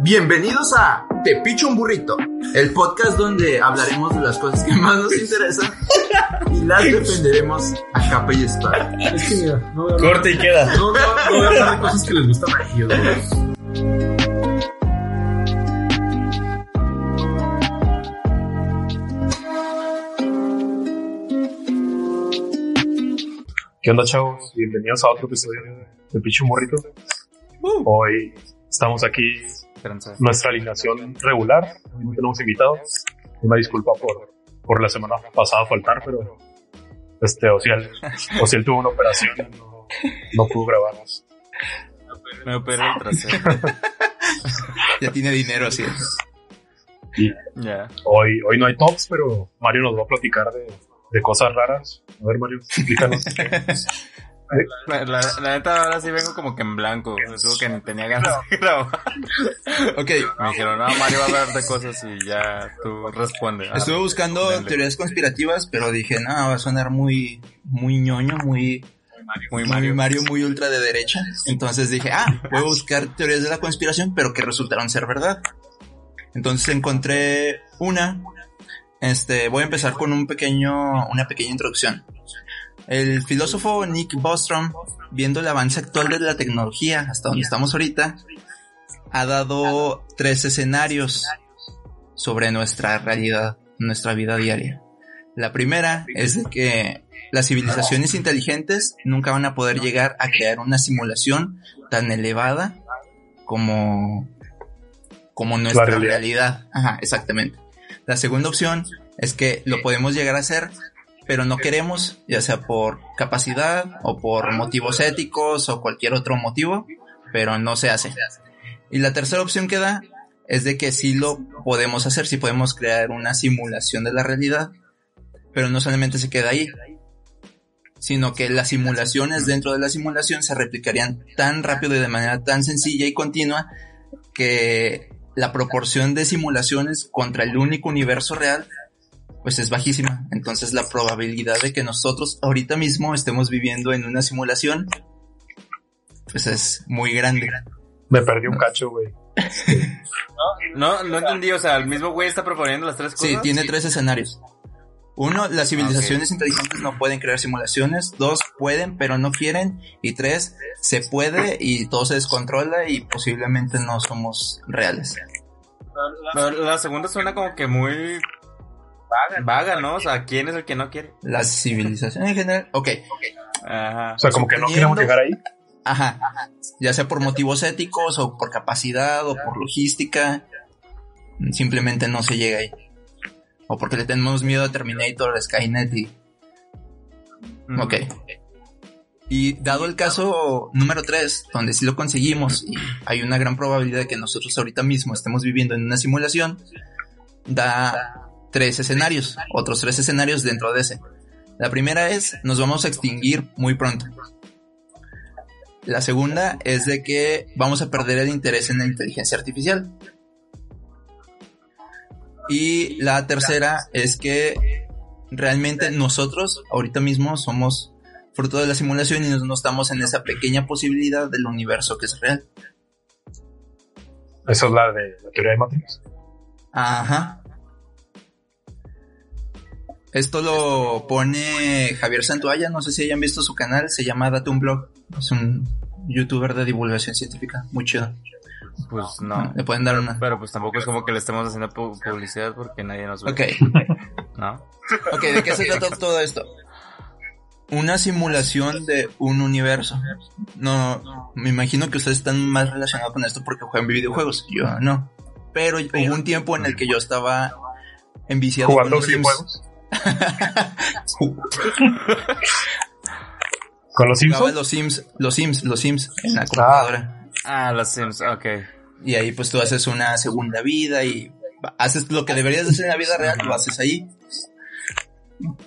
Bienvenidos a Te Picho un Burrito, el podcast donde hablaremos de las cosas que más nos interesan y las defenderemos a capa y espada. Es que mira, no voy a hablar, Corte y queda. no, no, no voy a hablar de cosas que les gustan a ellos, güey. ¿Qué onda, chavos? Bienvenidos a otro episodio de Picho Morrito. Hoy estamos aquí, nuestra alineación regular. No tenemos invitados. Una disculpa por, por la semana pasada faltar, pero este, Ociel, Ociel tuvo una operación y no, no pudo grabarnos. Me operé el trasero. Ya tiene dinero así. Y Ya. hoy, hoy no hay tops, pero Mario nos va a platicar de, de cosas raras. A ver, Mario, explícanos. La, la, la neta ahora sí vengo como que en blanco. Supongo que ni tenía ganas de grabar. Ok, Me dijeron, no, Mario va a hablar de cosas y ya tú responde. Ah, estuve buscando dale. teorías conspirativas, pero dije, no, va a sonar muy, muy ñoño, muy, Muy muy Mario. Mario, muy ultra de derecha. Entonces dije, ah, voy a buscar teorías de la conspiración, pero que resultaron ser verdad. Entonces encontré una. Este, voy a empezar con un pequeño, una pequeña introducción. El filósofo Nick Bostrom, viendo el avance actual de la tecnología hasta donde estamos ahorita, ha dado tres escenarios sobre nuestra realidad, nuestra vida diaria. La primera es de que las civilizaciones inteligentes nunca van a poder llegar a crear una simulación tan elevada como, como nuestra realidad. realidad. Ajá, exactamente. La segunda opción es que lo podemos llegar a hacer, pero no queremos, ya sea por capacidad o por motivos éticos o cualquier otro motivo, pero no se hace. Y la tercera opción que da es de que sí lo podemos hacer, sí podemos crear una simulación de la realidad, pero no solamente se queda ahí, sino que las simulaciones dentro de la simulación se replicarían tan rápido y de manera tan sencilla y continua que la proporción de simulaciones contra el único universo real pues es bajísima. Entonces la probabilidad de que nosotros ahorita mismo estemos viviendo en una simulación pues es muy grande. Me perdí un cacho, güey. No, no entendí, o sea, el mismo güey está proponiendo las tres cosas. Sí, tiene tres escenarios. Uno, las civilizaciones inteligentes no pueden crear simulaciones. Dos, pueden, pero no quieren. Y tres, se puede y todo se descontrola y posiblemente no somos reales. La, la segunda suena como que muy vaga, ¿no? O sea, ¿quién es el que no quiere? Las civilizaciones en general, ok. Ajá. O sea, como que no queremos llegar ahí. Ajá. Ya sea por motivos éticos o por capacidad o por logística, simplemente no se llega ahí. O porque le tenemos miedo a Terminator, a Skynet y Mm. Ok. Y dado el caso número 3, donde sí lo conseguimos y hay una gran probabilidad de que nosotros ahorita mismo estemos viviendo en una simulación, da tres escenarios, otros tres escenarios dentro de ese. La primera es, nos vamos a extinguir muy pronto. La segunda es de que vamos a perder el interés en la inteligencia artificial. Y la tercera es que realmente nosotros ahorita mismo somos fruto de la simulación y no estamos en esa pequeña posibilidad del universo que es real. Esa es la de la teoría de Matrix. Ajá. Esto lo pone Javier Santuaya, no sé si hayan visto su canal, se llama Date un Blog. Es un youtuber de divulgación científica, muy chido. Pues no. Le pueden dar una. Pero pues tampoco es como que le estemos haciendo pu- publicidad porque nadie nos ve. Ok, ¿No? ok, ¿de qué se trata todo esto? Una simulación de un universo. No, me imagino que ustedes están más relacionados con esto porque juegan videojuegos. Yo no. Pero hubo un tiempo en el que yo estaba enviciado Jugando con los Sims. ¿Con los Simpsons? los Sims, los Sims, los Sims en la computadora. Ah, los Sims, ok. Y ahí pues tú haces una segunda vida y haces lo que deberías hacer en la vida real, lo haces ahí.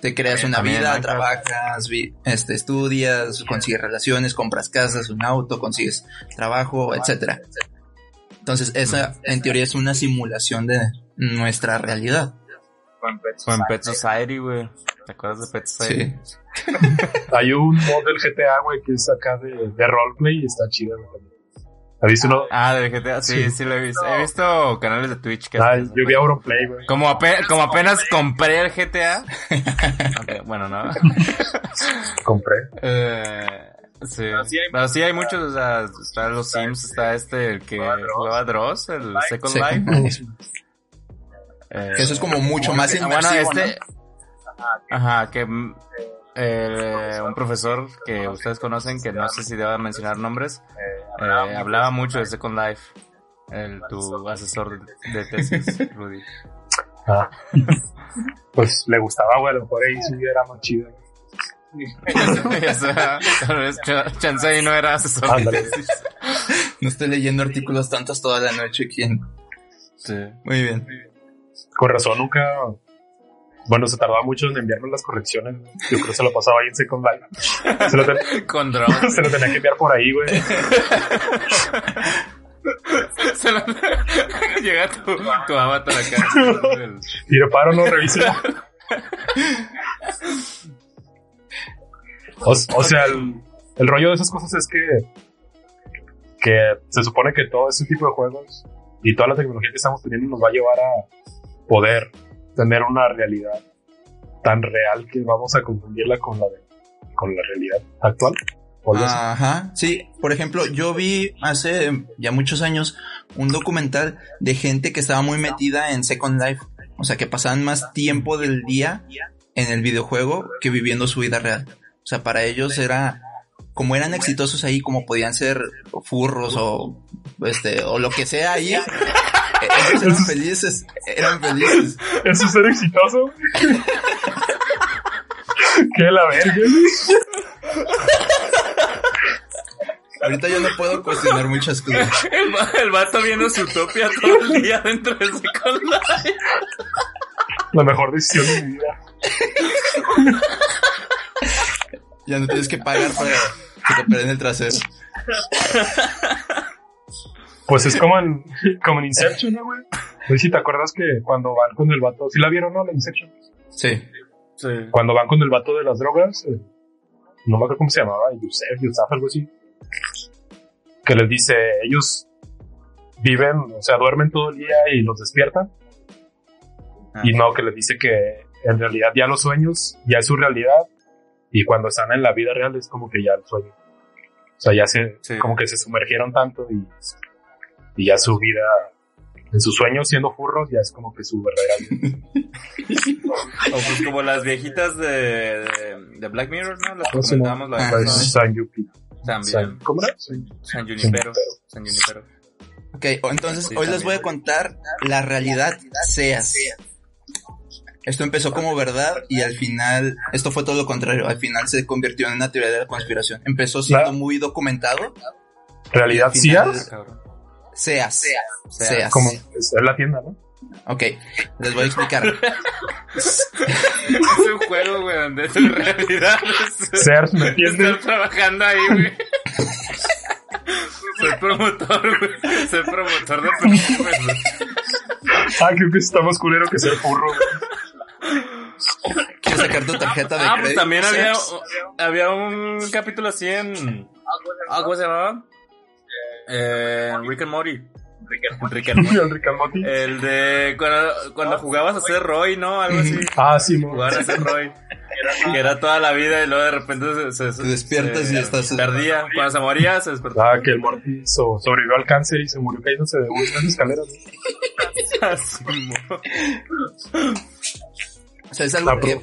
Te creas una vida, trabajas, vi- este, estudias, consigues relaciones, compras casas, un auto, consigues trabajo, etcétera. Entonces esa en teoría es una simulación de nuestra realidad. Fue en Pet Society, güey. ¿Te acuerdas de Pet Society? Sí. Hay un mod del GTA, güey, que es acá de, de roleplay y está chido, güey. ¿Has visto uno? Ah, del GTA, sí, sí, Sí. lo he visto. He visto canales de Twitch que Ah, hacen eso. yo vi Auronplay, güey. Como, ape- como apenas compré el GTA. Ok, bueno, no. Compré. Eh, sí. Pero sí hay muchos, o sea, está los Sims, está este, el que jugaba Dross, el Second Sí. Life. Eh, Que eso es como mucho más ah, bueno, inmersivo, este, ajá, que mm, eh, un profesor que ustedes conocen, que no sé si deba mencionar nombres, eh, hablaba mucho de Second Life. El, tu asesor de tesis, Rudy. Ah. Pues le gustaba, güey, a lo mejor ahí vida era más chida. o sea, tal vez Ch- Chance ahí no era asesor de Ándale. tesis. No estoy leyendo artículos tantos toda la noche aquí en- Sí. Muy bien. Con razón, nunca. Bueno, se tardaba mucho en enviarme las correcciones. Yo creo que se lo pasaba ahí en Second Life. Se lo, ten- Con drones. se lo tenía que enviar por ahí, güey. Se lo- Llega tu, tu avatar acá. Y de paro no revise. O, o sea, el, el rollo de esas cosas es que, que se supone que todo ese tipo de juegos y toda la tecnología que estamos teniendo nos va a llevar a poder tener una realidad tan real que vamos a confundirla con la de, con la realidad actual. Ajá, sí. Por ejemplo, yo vi hace ya muchos años un documental de gente que estaba muy metida en Second Life. O sea, que pasaban más tiempo del día en el videojuego que viviendo su vida real. O sea, para ellos era, como eran exitosos ahí, como podían ser furros o, este, o lo que sea ahí, ellos eran felices, eran felices. ¿Eso es ser exitoso? ¿Qué la verga? Ahorita yo no puedo cuestionar muchas cosas. El, el vato viendo su utopia todo el día dentro de Second Life. La mejor decisión de mi vida. Ya no tienes que pagar para que te operen el trasero. Pues es como en, como en Inception, ¿no, güey? No sé si te acuerdas que cuando van con el vato, ¿sí la vieron, no? La Inception. Sí. Sí. Cuando van con el vato de las drogas, eh, no me acuerdo cómo se llamaba, Yusef, Yusaf, algo así. Que les dice, ellos viven, o sea, duermen todo el día y los despiertan. Ah. Y no, que les dice que en realidad ya los sueños, ya es su realidad. Y cuando están en la vida real es como que ya el sueño. O sea, ya se, Sí. como que se sumergieron tanto y, y ya su vida, en sus sueños siendo furros, ya es como que su verdadera vida. O pues como las viejitas de, de, de Black Mirror, ¿no? Las que comentábamos la vez Ah. San Yupi. También. San- ¿Cómo era? San- San Junipero. San Junipero. Ok, entonces Sí, hoy les voy a contar la realidad seas. Esto empezó como verdad y al final, esto fue todo lo contrario, al final se convirtió en una teoría de la conspiración. Empezó siendo muy documentado. ¿Realidad final-? Seas. Seas. Seas. Como es, la tienda, ¿no? Ok, les voy a explicar. Es un juego, güey, donde tu realidad es Sears, ¿me entiendes? estar trabajando ahí, güey. Soy promotor, güey. Soy promotor de películas, güey. Ah, creo que está más culero que ser furro. güey. ¿Quieres sacar tu tarjeta de Ah, pues crédito, también había, había un capítulo así en... Ah, ¿cómo se llamaba? Eh, Rick and Morty. Rick and Morty. El Rick and Morty. El de cuando, cuando jugabas a ser Roy, ¿no? Algo así. Ah, sí. Jugar a ser Roy. Que era toda la vida y luego de repente se, se- Te despiertas se y estás- Perdía. Cuando se moría, se despertaba. Ah, que el Morty so- sobrevivió al cáncer y se murió cayéndose de unas escaleras. O sea, es algo Ah, que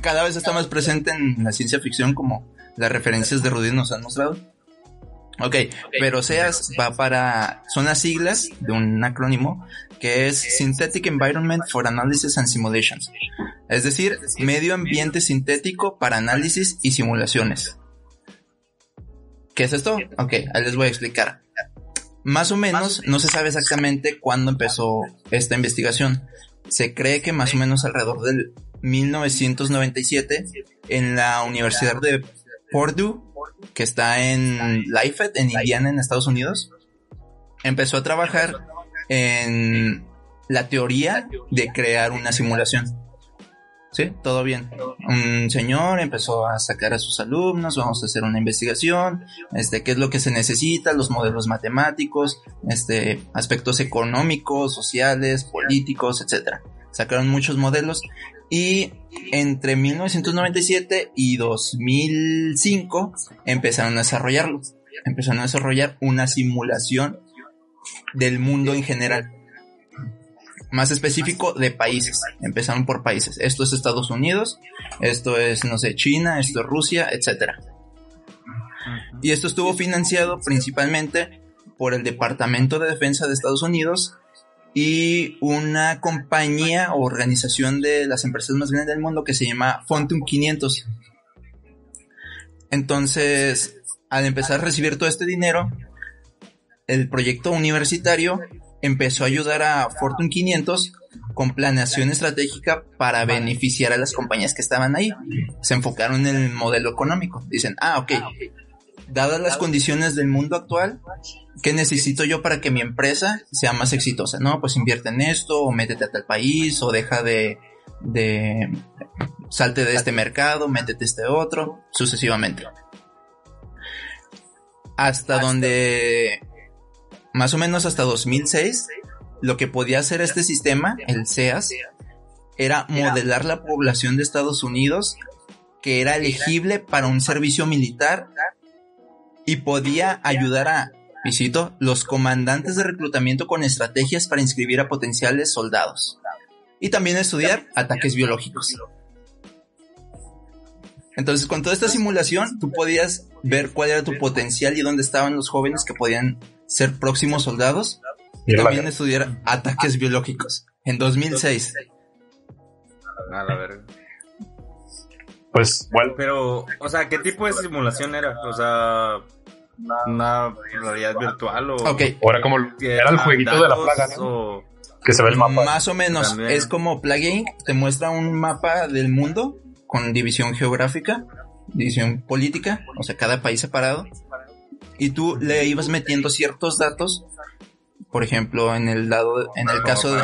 cada vez está más presente en la ciencia ficción como las referencias de Rudy nos han mostrado. Ok, pero SEAS va para, son las siglas de un acrónimo que es Synthetic Environment for Analysis and Simulations. Es decir, medio ambiente sintético para análisis y simulaciones. ¿Qué es esto? Ok, ahí les voy a explicar. Más o menos, no se sabe exactamente cuándo empezó esta investigación. Se cree que más o menos alrededor del 1997 en la Universidad de Purdue, que está en Lafayette, en Indiana, en Estados Unidos, empezó a trabajar en la teoría de crear una simulación. Sí, todo bien. Un señor empezó a sacar a sus alumnos, vamos a hacer una investigación, este, qué es lo que se necesita, los modelos matemáticos, este, aspectos económicos, sociales, políticos, etcétera. Sacaron muchos modelos y entre 1997 y 2005 empezaron a desarrollarlo. Empezaron a desarrollar una simulación del mundo en general más específico de países. Empezaron por países. Esto es Estados Unidos, esto es, no sé, China, esto es Rusia, etc. Y esto estuvo financiado principalmente por el Departamento de Defensa de Estados Unidos y una compañía o organización de las empresas más grandes del mundo que se llama Fontum 500. Entonces, al empezar a recibir todo este dinero, el proyecto universitario empezó a ayudar a Fortune 500 con planeación estratégica para beneficiar a las compañías que estaban ahí. Se enfocaron en el modelo económico. Dicen, ah, ok, dadas las condiciones del mundo actual, ¿qué necesito yo para que mi empresa sea más exitosa? No, pues invierte en esto, o métete a tal país, o deja de, de salte de este mercado, métete a este otro, sucesivamente. Hasta donde más o menos hasta 2006, lo que podía hacer este sistema, el SEAS, era modelar la población de Estados Unidos que era elegible para un servicio militar y podía ayudar a, visito, los comandantes de reclutamiento con estrategias para inscribir a potenciales soldados. Y también estudiar ataques biológicos. Entonces, con toda esta simulación, tú podías ver cuál era tu potencial y dónde estaban los jóvenes que podían ser próximos soldados y también estudiar ataques biológicos en 2006. A la verga. Pues, bueno. Pero, o sea, ¿qué tipo de simulación era? O sea, una realidad virtual o... Ok. O era como, era el jueguito de la plaga, ¿no? Que se ve el mapa. Más o menos, es como Plague te muestra un mapa del mundo con división geográfica, división política, o sea, cada país separado y tú le ibas metiendo ciertos datos. Por ejemplo, en el lado, en el caso de,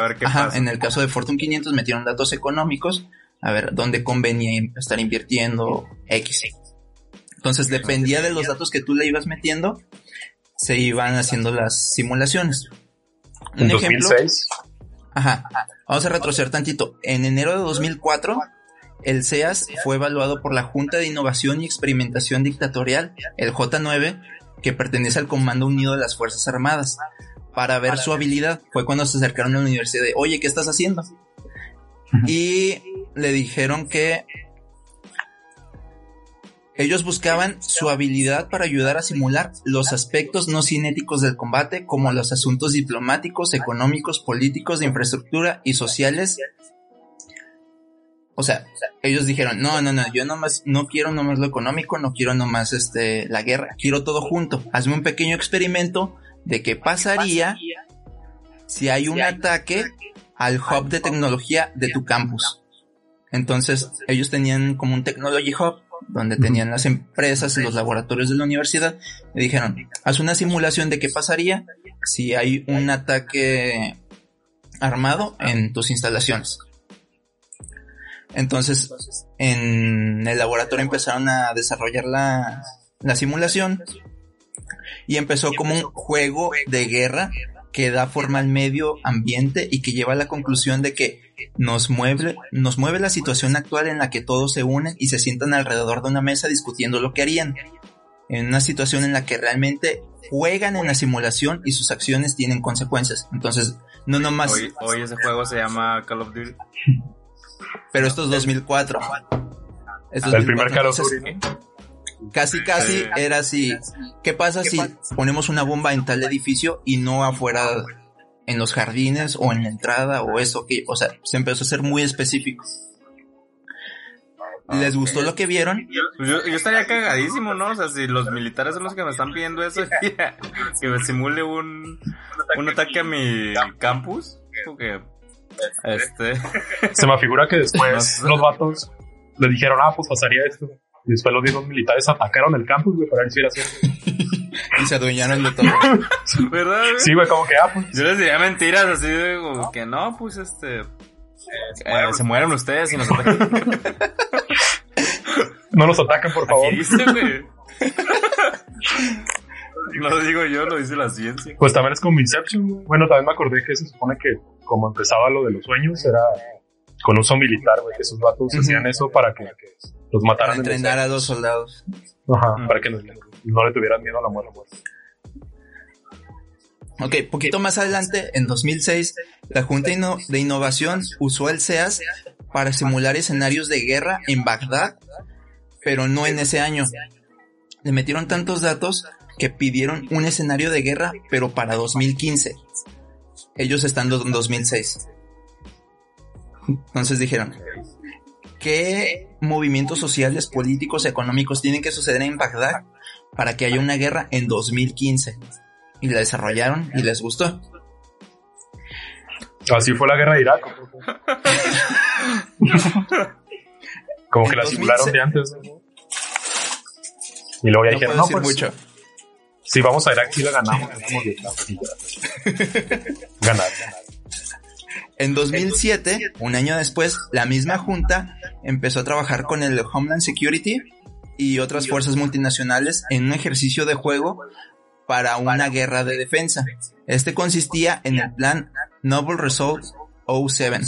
en el caso de Fortune 500 metieron datos económicos, a ver dónde convenía estar invirtiendo X. Entonces dependía de los datos que tú le ibas metiendo, se iban haciendo las simulaciones. Un ejemplo. 2006? Ajá. Vamos a retroceder tantito. En enero de 2004, el CEAS fue evaluado por la Junta de Innovación y Experimentación Dictatorial, el J9, que pertenece al Comando Unido de las Fuerzas Armadas. Para ver su habilidad fue cuando se acercaron a la universidad de, oye, ¿qué estás haciendo? Y le dijeron que ellos buscaban su habilidad para ayudar a simular los aspectos no cinéticos del combate, como los asuntos diplomáticos, económicos, políticos, de infraestructura y sociales o sea, ellos dijeron, no, no, no, yo nomás, no quiero nomás lo económico, no quiero nomás este, la guerra, quiero todo junto. Hazme un pequeño experimento de qué pasaría si hay un ataque al hub de tecnología de tu campus. Entonces, ellos tenían como un technology hub donde tenían las empresas y los laboratorios de la universidad. Y dijeron, haz una simulación de qué pasaría si hay un ataque armado en tus instalaciones. Entonces, en el laboratorio empezaron a desarrollar la, simulación y empezó como un juego de guerra que da forma al medio ambiente y que lleva a la conclusión de que nos mueve, nos mueve la situación actual en la que todos se unen y se sientan alrededor de una mesa discutiendo lo que harían. En una situación en la que realmente juegan en la simulación y sus acciones tienen consecuencias. Entonces, no nomás. Hoy, hoy ese juego se llama Call of Duty. Pero esto es 2004. el primer Call of Casi, casi era así. ¿Qué pasa si ponemos una bomba en tal edificio y no afuera en los jardines o en la entrada o eso? Que, o sea, se empezó a ser muy específico. les gustó lo que vieron. Pues yo, yo estaría cagadísimo, ¿no? O sea, si los militares son los que me están pidiendo eso, que me simule un, un ataque a mi campus, porque, este... Se me figura que después los vatos le dijeron, ah, pues pasaría esto. Y después los mismos militares atacaron el campus, güey, para ver si era cierto. y se adueñaron de todo. ¿Verdad, güey? Sí, güey, como que, ah, pues. Yo les diría mentiras así, de como que no, pues este. Eh, se mueren ustedes y nos atacan. No nos ataquen, por favor. Aquí dice, güey. No lo digo yo, lo dice la ciencia. Pues también es como Inception, güey. Bueno, también me acordé que se supone que como empezaba lo de los sueños, era con uso militar, güey, que esos vatos hacían eso para que los Para mataran. en los entrenar a los soldados. Ajá, para que no, no le tuvieran miedo a la muerte. Ok, poquito más adelante, en 2006, la Junta de Innovación usó el SEAS para simular escenarios de guerra en Bagdad, pero no en ese año. Le metieron tantos datos que pidieron un escenario de guerra, pero para 2015. Ellos estando en 2006. Entonces dijeron, ¿qué movimientos sociales, políticos, económicos tienen que suceder en Bagdad para que haya una guerra en 2015? Y la desarrollaron y les gustó. Así fue la guerra de Irak. Como que la simularon 2006. de antes. ¿no? Y luego ya No dijeron, no, pues, mucho. si vamos a Irak, sí la ganamos. Ganar, ganar. En 2007, un año después, la misma junta empezó a trabajar con el Homeland Security y otras fuerzas multinacionales en un ejercicio de juego para una guerra de defensa. Este consistía en el plan Noble Resolve 07.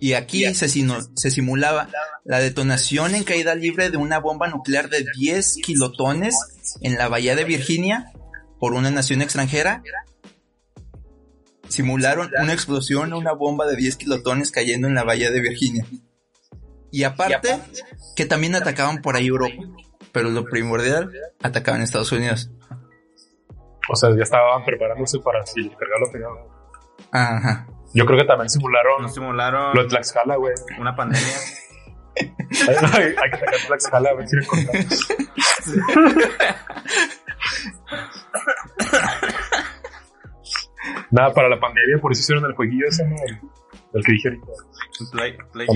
Y aquí se, simulaba la detonación en caída libre de una bomba nuclear de 10 kilotones en la bahía de Virginia por una nación extranjera simularon una explosión una bomba de 10 kilotones cayendo en la bahía de Virginia. Y aparte, que también atacaban por ahí Europa. Pero lo primordial, atacaban Estados Unidos. O sea, ya estaban preparándose para si cargarlo pegado. Ajá. Yo creo que también simularon Nos simularon lo de Tlaxcala, güey. una pandemia. hay, hay- hay que sacar Tlaxcala a ver si lo encontramos. Nada, para la pandemia, por eso hicieron el jueguillo ese, ¿no? El, el que dije ahorita. Play, play.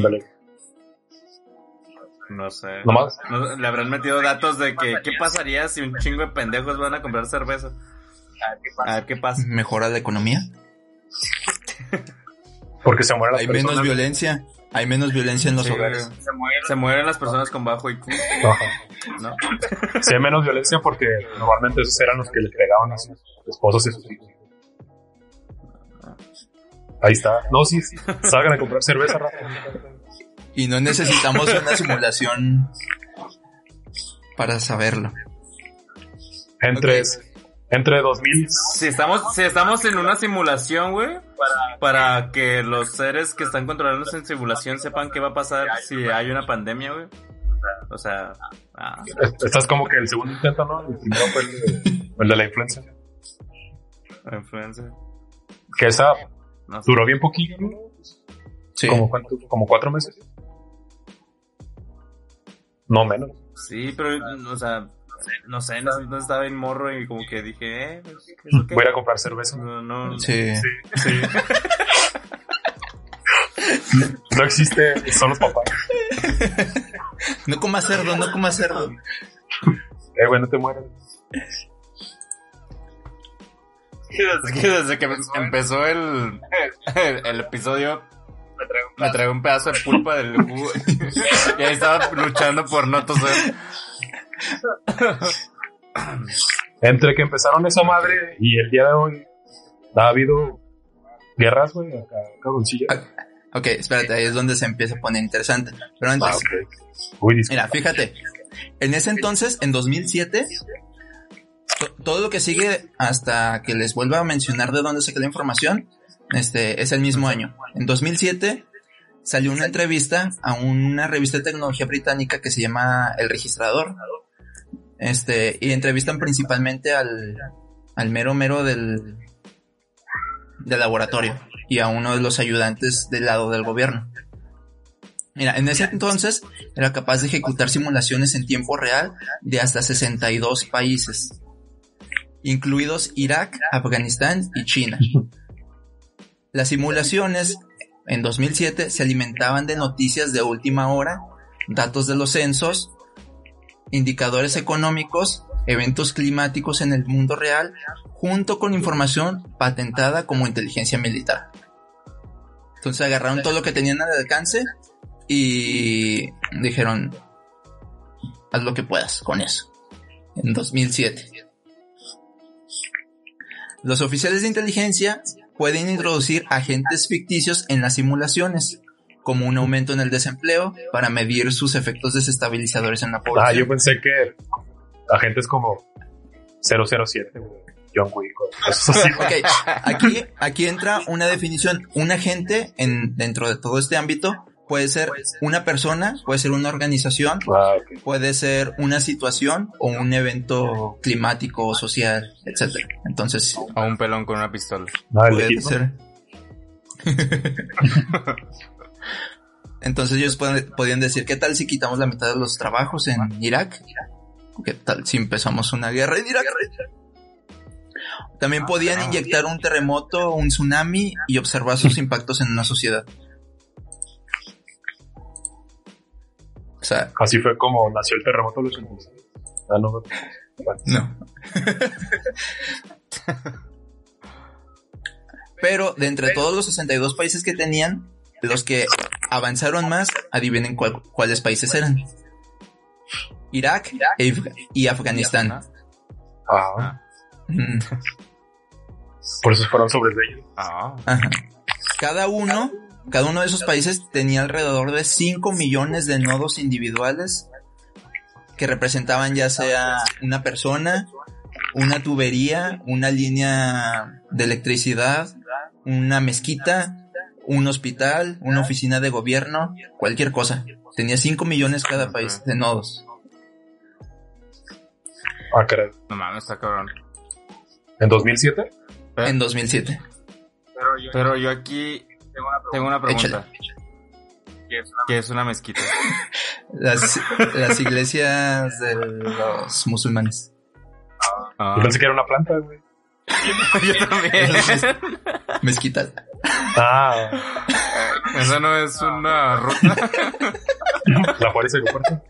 No sé. Nomás. No, le habrán metido datos de que qué pasaría si un chingo de pendejos van a comprar cerveza. A ver qué pasa. Mejora la economía. Porque se mueren las Hay personas. menos violencia. Hay menos violencia en los Sí, hogares. Se mueren las personas con bajo IQ. ¿no? Sí, hay menos violencia porque normalmente esos eran los que les pegaban a sus esposos y sus hijos. Ahí está. No, sí, sí. Salgan a comprar cerveza, Rafa. Y no necesitamos una simulación para saberlo. Entre, Ok. entre 2000. Si estamos, si estamos en una simulación, güey, para que los seres que están controlando esa simulación sepan qué va a pasar si hay una pandemia, güey. O sea, ah, Estás como que el segundo intento, ¿no? El primero fue el de, el de la influenza. influenza. Que esa No sé. duró bien poquito, ¿no? Sí. Como, cuánto, como cuatro meses. No menos. Sí, pero, o sea, no sé, no, no estaba en morro y como que dije, eh, pues, ¿qué es lo que- Voy a comprar cerveza. No, no, Sí. Sí. No existe, son los papás. No comas cerdo, no comas cerdo. Eh, güey, no te mueras. Es que desde que empezó el, el, el episodio me traigo un pedazo de pulpa del jugo y ahí estaba luchando por no toser. Entre que empezaron esa madre y el día de hoy ha habido guerras, güey, acá, cabroncilla. Ok, espérate, ahí es donde se empieza a poner interesante. Pero antes, Ah. Uy. Mira, fíjate. En ese entonces, en 2007, to- todo lo que sigue hasta que les vuelva a mencionar de dónde saqué la información, este, es el mismo año. En 2007 salió una entrevista a una revista de tecnología británica que se llama El Registrador. Este, y entrevistan principalmente al, al mero mero del, del laboratorio y a uno de los ayudantes del lado del gobierno. Mira, en ese entonces era capaz de ejecutar simulaciones en tiempo real de hasta 62 países, incluidos Irak, Afganistán y China. Las simulaciones en 2007 se alimentaban de noticias de última hora, datos de los censos, indicadores económicos, eventos climáticos en el mundo real, junto con información patentada como inteligencia militar. Entonces agarraron todo lo que tenían al alcance y dijeron, haz lo que puedas con eso. En 2007. Los oficiales de inteligencia pueden introducir agentes ficticios en las simulaciones, como un aumento en el desempleo para medir sus efectos desestabilizadores en la población. Ah, yo pensé que agentes como 007, John Wick. okay. aquí, aquí entra una definición. Un agente en, dentro de todo este ámbito Puede ser una persona, puede ser una organización, ah, puede ser una situación o un evento climático, social, etcétera. Entonces. O un pelón con una pistola. Ah, puede ser. Entonces ellos podían decir, ¿qué tal si quitamos la mitad de los trabajos en Irak? ¿Qué tal si empezamos una guerra en Irak? También podían inyectar un terremoto, un tsunami y observar sus impactos en una sociedad. Así fue como nació el terremoto de los Ah, no. No. Pero de entre todos los 62 países que tenían, los que avanzaron más, adivinen cuáles países eran. Irak y Afganistán. Ah. Por eso fueron sobre ellos. Ah. Cada uno cada uno de esos países tenía alrededor de 5 millones de nodos individuales que representaban ya sea una persona, una tubería, una línea de electricidad, una mezquita, un hospital, una oficina de gobierno, cualquier cosa. Tenía 5 millones cada país de nodos. Ah, caray. No mames, está cabrón. ¿En 2007? En 2007. Pero yo aquí tengo una pregunta. ¿Qué es una, mezquita? las, las iglesias de los musulmanes. Ah. Yo pensé que era una planta, güey. Yo también. Mezquita. Ah. Esa no es una ruta. La Juárez Aeropuerto.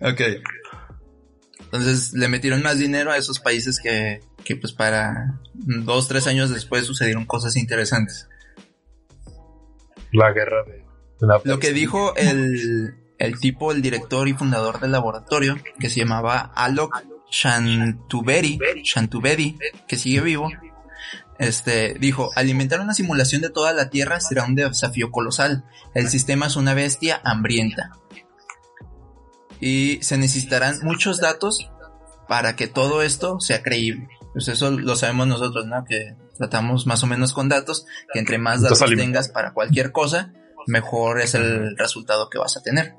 ok. Entonces le metieron más dinero a esos países que, que pues para dos, tres años después sucedieron cosas interesantes. La guerra de... Lo que dijo el, el tipo, el director y fundador del laboratorio, que se llamaba Alok Shantubedi, Shantubedi, que sigue vivo, este, dijo, alimentar una simulación de toda la Tierra será un desafío colosal. El sistema es una bestia hambrienta. Y se necesitarán muchos datos para que todo esto sea creíble. Pues eso lo sabemos nosotros, ¿no? Que tratamos más o menos con datos, que entre más datos tengas para cualquier cosa, mejor es el resultado que vas a tener.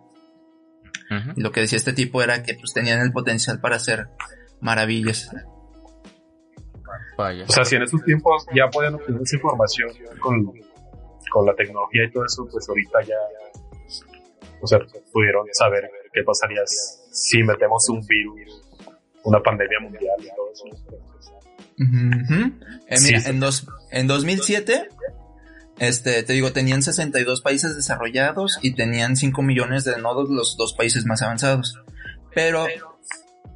Y lo que decía este tipo era que pues tenían el potencial para hacer maravillas. O sea, si en esos tiempos ya podían obtener esa información con, con la tecnología y todo eso, pues ahorita ya, o sea, pudieron saber qué pasaría si metemos un virus una pandemia mundial y todo eso. Eh, mira, en, dos, en 2007, este, te digo, tenían 62 países desarrollados y tenían 5 millones de nodos los dos países más avanzados. Pero,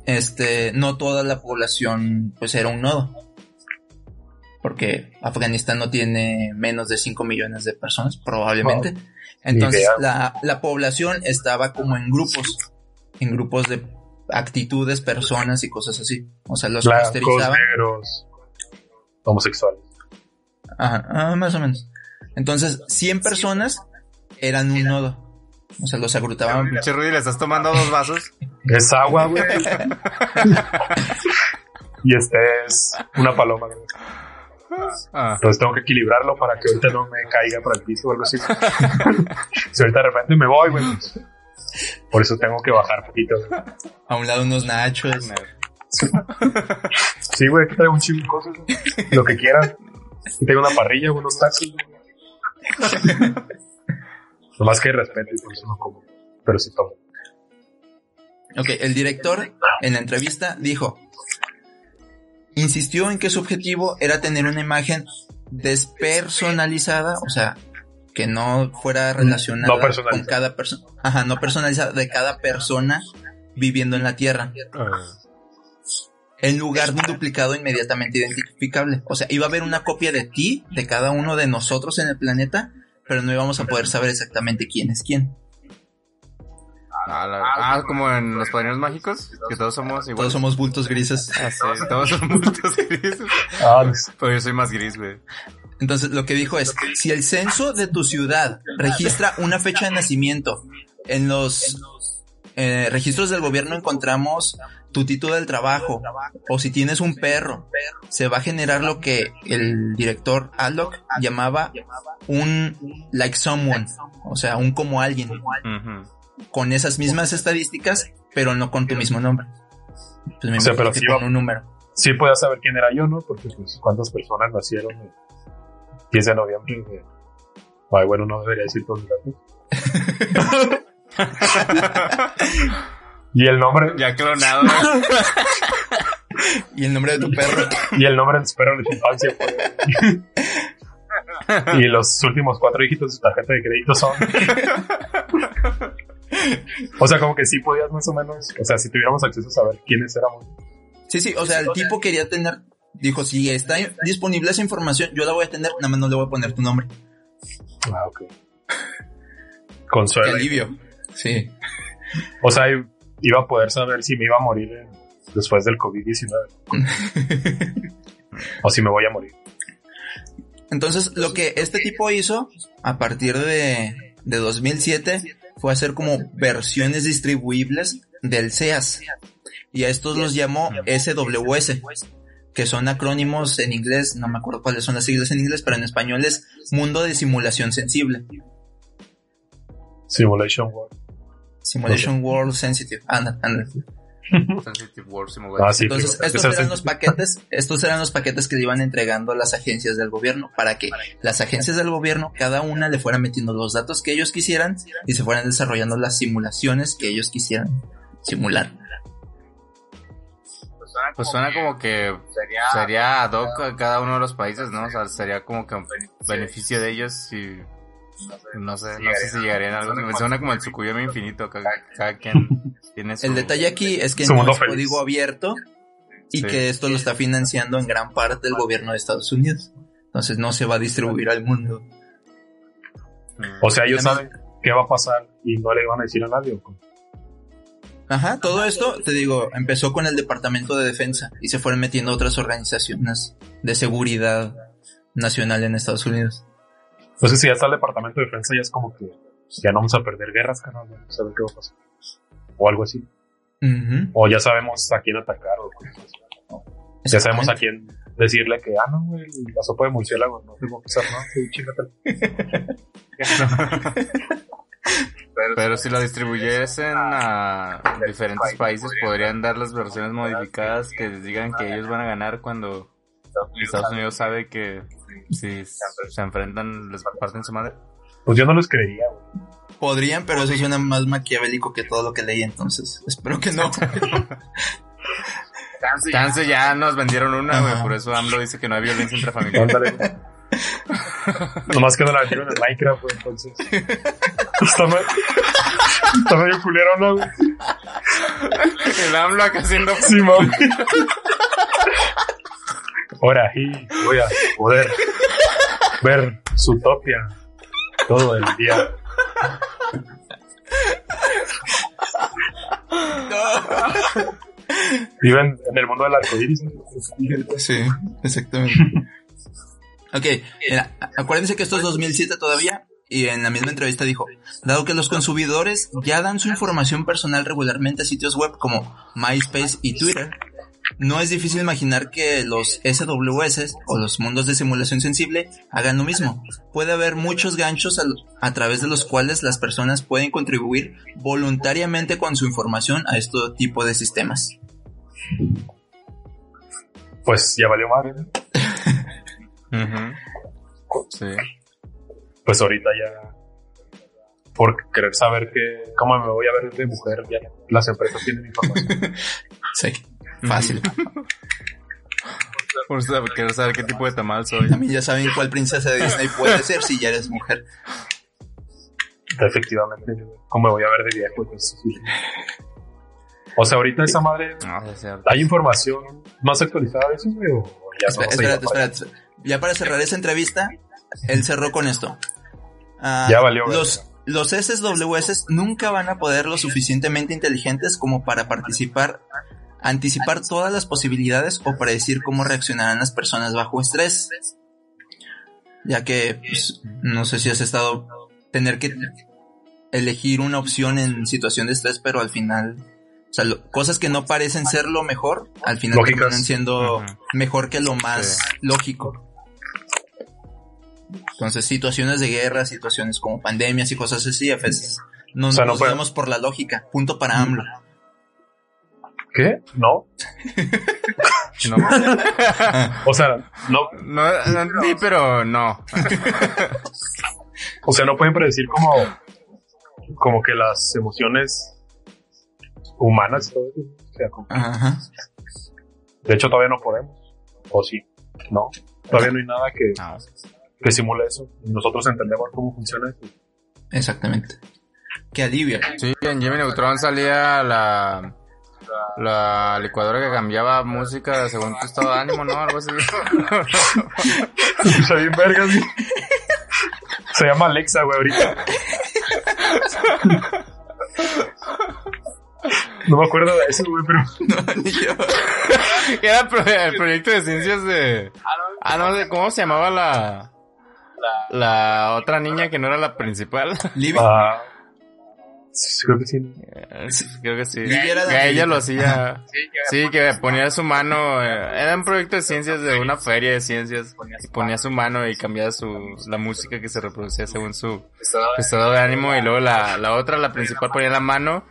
este, no toda la población, pues era un nodo. Porque Afganistán no tiene menos de 5 millones de personas, probablemente. Entonces, la, la población estaba como en grupos, en grupos de actitudes, personas y cosas así. O sea, los Blancos, negros, homosexuales. Ajá, ah, más o menos. Entonces, 100 personas eran un nodo. O sea, los agrutaban. Pinche Rudy, ¿le estás tomando dos vasos? Es agua, güey. y este es una paloma, güey. Ah. Entonces tengo que equilibrarlo para que ahorita no me caiga para el piso o algo así. si ahorita de repente me voy, güey, pues, por eso tengo que bajar poquito. A un lado unos nachos. Sí, güey, aquí traigo un chingo de cosas. Lo que quieran. Aquí tengo una parrilla, unos tacos. Nomás que hay respeto y por eso no como. Pero sí tomo. Ok, el director en la entrevista dijo, insistió en que su objetivo era tener una imagen despersonalizada, o sea, que no fuera relacionada No con cada persona, ajá, no personalizada de cada persona viviendo en la Tierra, Ah, en lugar de un duplicado inmediatamente identificable. O sea, iba a haber una copia de ti, de cada uno de nosotros en el planeta, pero no íbamos a poder saber exactamente quién es quién. Ah, la- ah, como en los padrinos mágicos, que todos somos iguales. Todos somos bultos grises. Ah, sí, todos somos bultos grises. Pero yo soy más gris, güey. Entonces lo que dijo es, si el censo de tu ciudad registra una fecha de nacimiento, en los eh, registros del gobierno encontramos tu título del trabajo, o si tienes un perro, se va a generar lo que el director Aldoc llamaba un like someone, o sea, un como alguien, con esas mismas estadísticas, pero no con tu mismo nombre. Pues me O sea, pero sí con va- un número. Sí podía saber quién era yo, ¿no? Porque pues cuántas personas nacieron 10 de noviembre. Ay, bueno, no debería decir todos los datos. y el nombre, Ya clonado. Y el nombre de tu perro. y el nombre del perro de tu infancia. fue- y los últimos cuatro dígitos de su tarjeta de crédito son. o sea, como que sí podías más o menos, o sea, si tuviéramos acceso a saber quiénes éramos. Sí, sí, o sea, el tipo quería tener, dijo, si está disponible esa información, yo la voy a tener, nada más no le voy a poner tu nombre. Ah, ok. Qué Consuelo. alivio. Sí. O sea, iba a poder saber si me iba a morir después del COVID-19. o si me voy a morir. Entonces, lo que este tipo hizo a partir de, de 2007 fue hacer como versiones distribuibles del SEAS. Y a estos los llamó SWS, que son acrónimos en inglés, no me acuerdo cuáles son las siglas en inglés, pero en español es Mundo de Simulación Sensible. Simulation World. Simulation World Sensitive. Anda, anda. Sensitive World Simulator. Ah, sí, Entonces, estos eran los paquetes, estos eran los paquetes que le iban entregando a las agencias del gobierno para que las agencias del gobierno, cada una le fueran metiendo los datos que ellos quisieran y se fueran desarrollando las simulaciones que ellos quisieran simular. Pues suena como que sería ad hoc a cada uno de los países, ¿no? O sea, sería como que un beneficio de ellos y no sé, no sé si llegarían a algo. Me suena como el Tsukuyomi infinito, cada, cada quien tiene su... El detalle aquí es que no es feliz. código abierto y Sí. que esto lo está financiando en gran parte el gobierno de Estados Unidos. Entonces no se va a distribuir al mundo. O sea, ellos saben qué va a pasar y no le van a decir a nadie. ¿o cómo? Ajá, todo esto, te digo, empezó con el Departamento de Defensa y se fueron metiendo otras organizaciones de seguridad nacional en Estados Unidos. Entonces, si ya está el departamento de defensa, ya es como que ya no vamos a perder guerras, carnal. Ya no saben qué va a pasar. O algo así. O ya sabemos a quién atacar. O cosas así. ya sabemos a quién decirle que, ah, no, güey, la sopa de murciélago no tengo que usar, no, sí, Pero si lo distribuyesen a diferentes países, podrían dar las versiones modificadas que les digan que ellos van a ganar cuando Estados Unidos sabe que si se enfrentan les parten su madre. Pues yo no los creería, güey. Podrían, pero eso suena más maquiavélico que todo lo que leí entonces. Espero que no. Chance ya nos vendieron una, güey, por eso AMLO dice que no hay violencia intrafamiliar. Nomás que no la vendieron en Minecraft, güey, entonces. Está, me- está medio culero, ¿no? güey? El AMLO acá haciendo... Sí, mami. Ahora sí, voy a poder ver su topia todo el día. Viven en el mundo del arco iris. Sí, exactamente. Ok, acuérdense que esto es 2007 todavía y en la misma entrevista dijo, dado que los consumidores ya dan su información personal regularmente a sitios web como MySpace y Twitter, no es difícil imaginar que los SWS o los mundos de simulación sensible hagan lo mismo. Puede haber muchos ganchos a través de los cuales las personas pueden contribuir voluntariamente con su información a este tipo de sistemas. Pues ya valió madre. Ujú. Sí. pues ahorita ya, por querer saber que, cómo me voy a ver de mujer, ya las empresas tienen información. Sí, fácil. Por saber, querer saber qué tipo de tamal soy. También ya saben cuál princesa de Disney puede ser si ya eres mujer. Efectivamente, cómo me voy a ver de viejo. Pues, sí. O sea, ahorita esa madre, No, sí es cierto. ¿hay información más actualizada de eso, güey? O ya Espera- espérate, espérate. Ya para cerrar esa entrevista, él cerró con esto. Ah, Ya valió, Los, los SWS nunca van a poder lo suficientemente inteligentes como para participar, anticipar todas las posibilidades o predecir cómo reaccionarán las personas bajo estrés. Ya que, pues, no sé si has estado, tener que elegir una opción en situación de estrés, pero al final, o sea, lo- cosas que no parecen ser lo mejor, al final Lógicas. terminan siendo mejor que lo más Sí. lógico. Entonces, situaciones de guerra, situaciones como pandemias y cosas así, a veces no O sea, no nos por la lógica. Punto para AMLO. ¿Qué? No. No, O sea, no, no, no entendí, pero no. o sea, no pueden predecir como, como que las emociones humanas y todo eso. O sea, como- Ajá. de hecho, todavía no podemos. O sí, no. Todavía no hay nada que, No. Que simule eso. Y nosotros entendemos cómo funciona eso. Exactamente. Que alivia. Sí, en Jimmy Neutron salía la, la licuadora que cambiaba música según tu estado de ánimo, ¿no? Algo así. Vergas, güey. Se llama Alexa, güey, ahorita. No me acuerdo de eso, güey, pero... Ni yo. Era el proyecto de ciencias de... Ah, no sé, ¿cómo se llamaba la... La otra niña que no era la principal? Libby. Ah, creo que sí. Creo que sí. Libby era la Que ella lo hacía. Sí, que ponía su mano. eh, Era un proyecto de ciencias de una feria de ciencias. Y ponía su mano y cambiaba su, la música que se reproducía según su estado de ánimo. Y luego la, la otra, la principal, ponía la mano.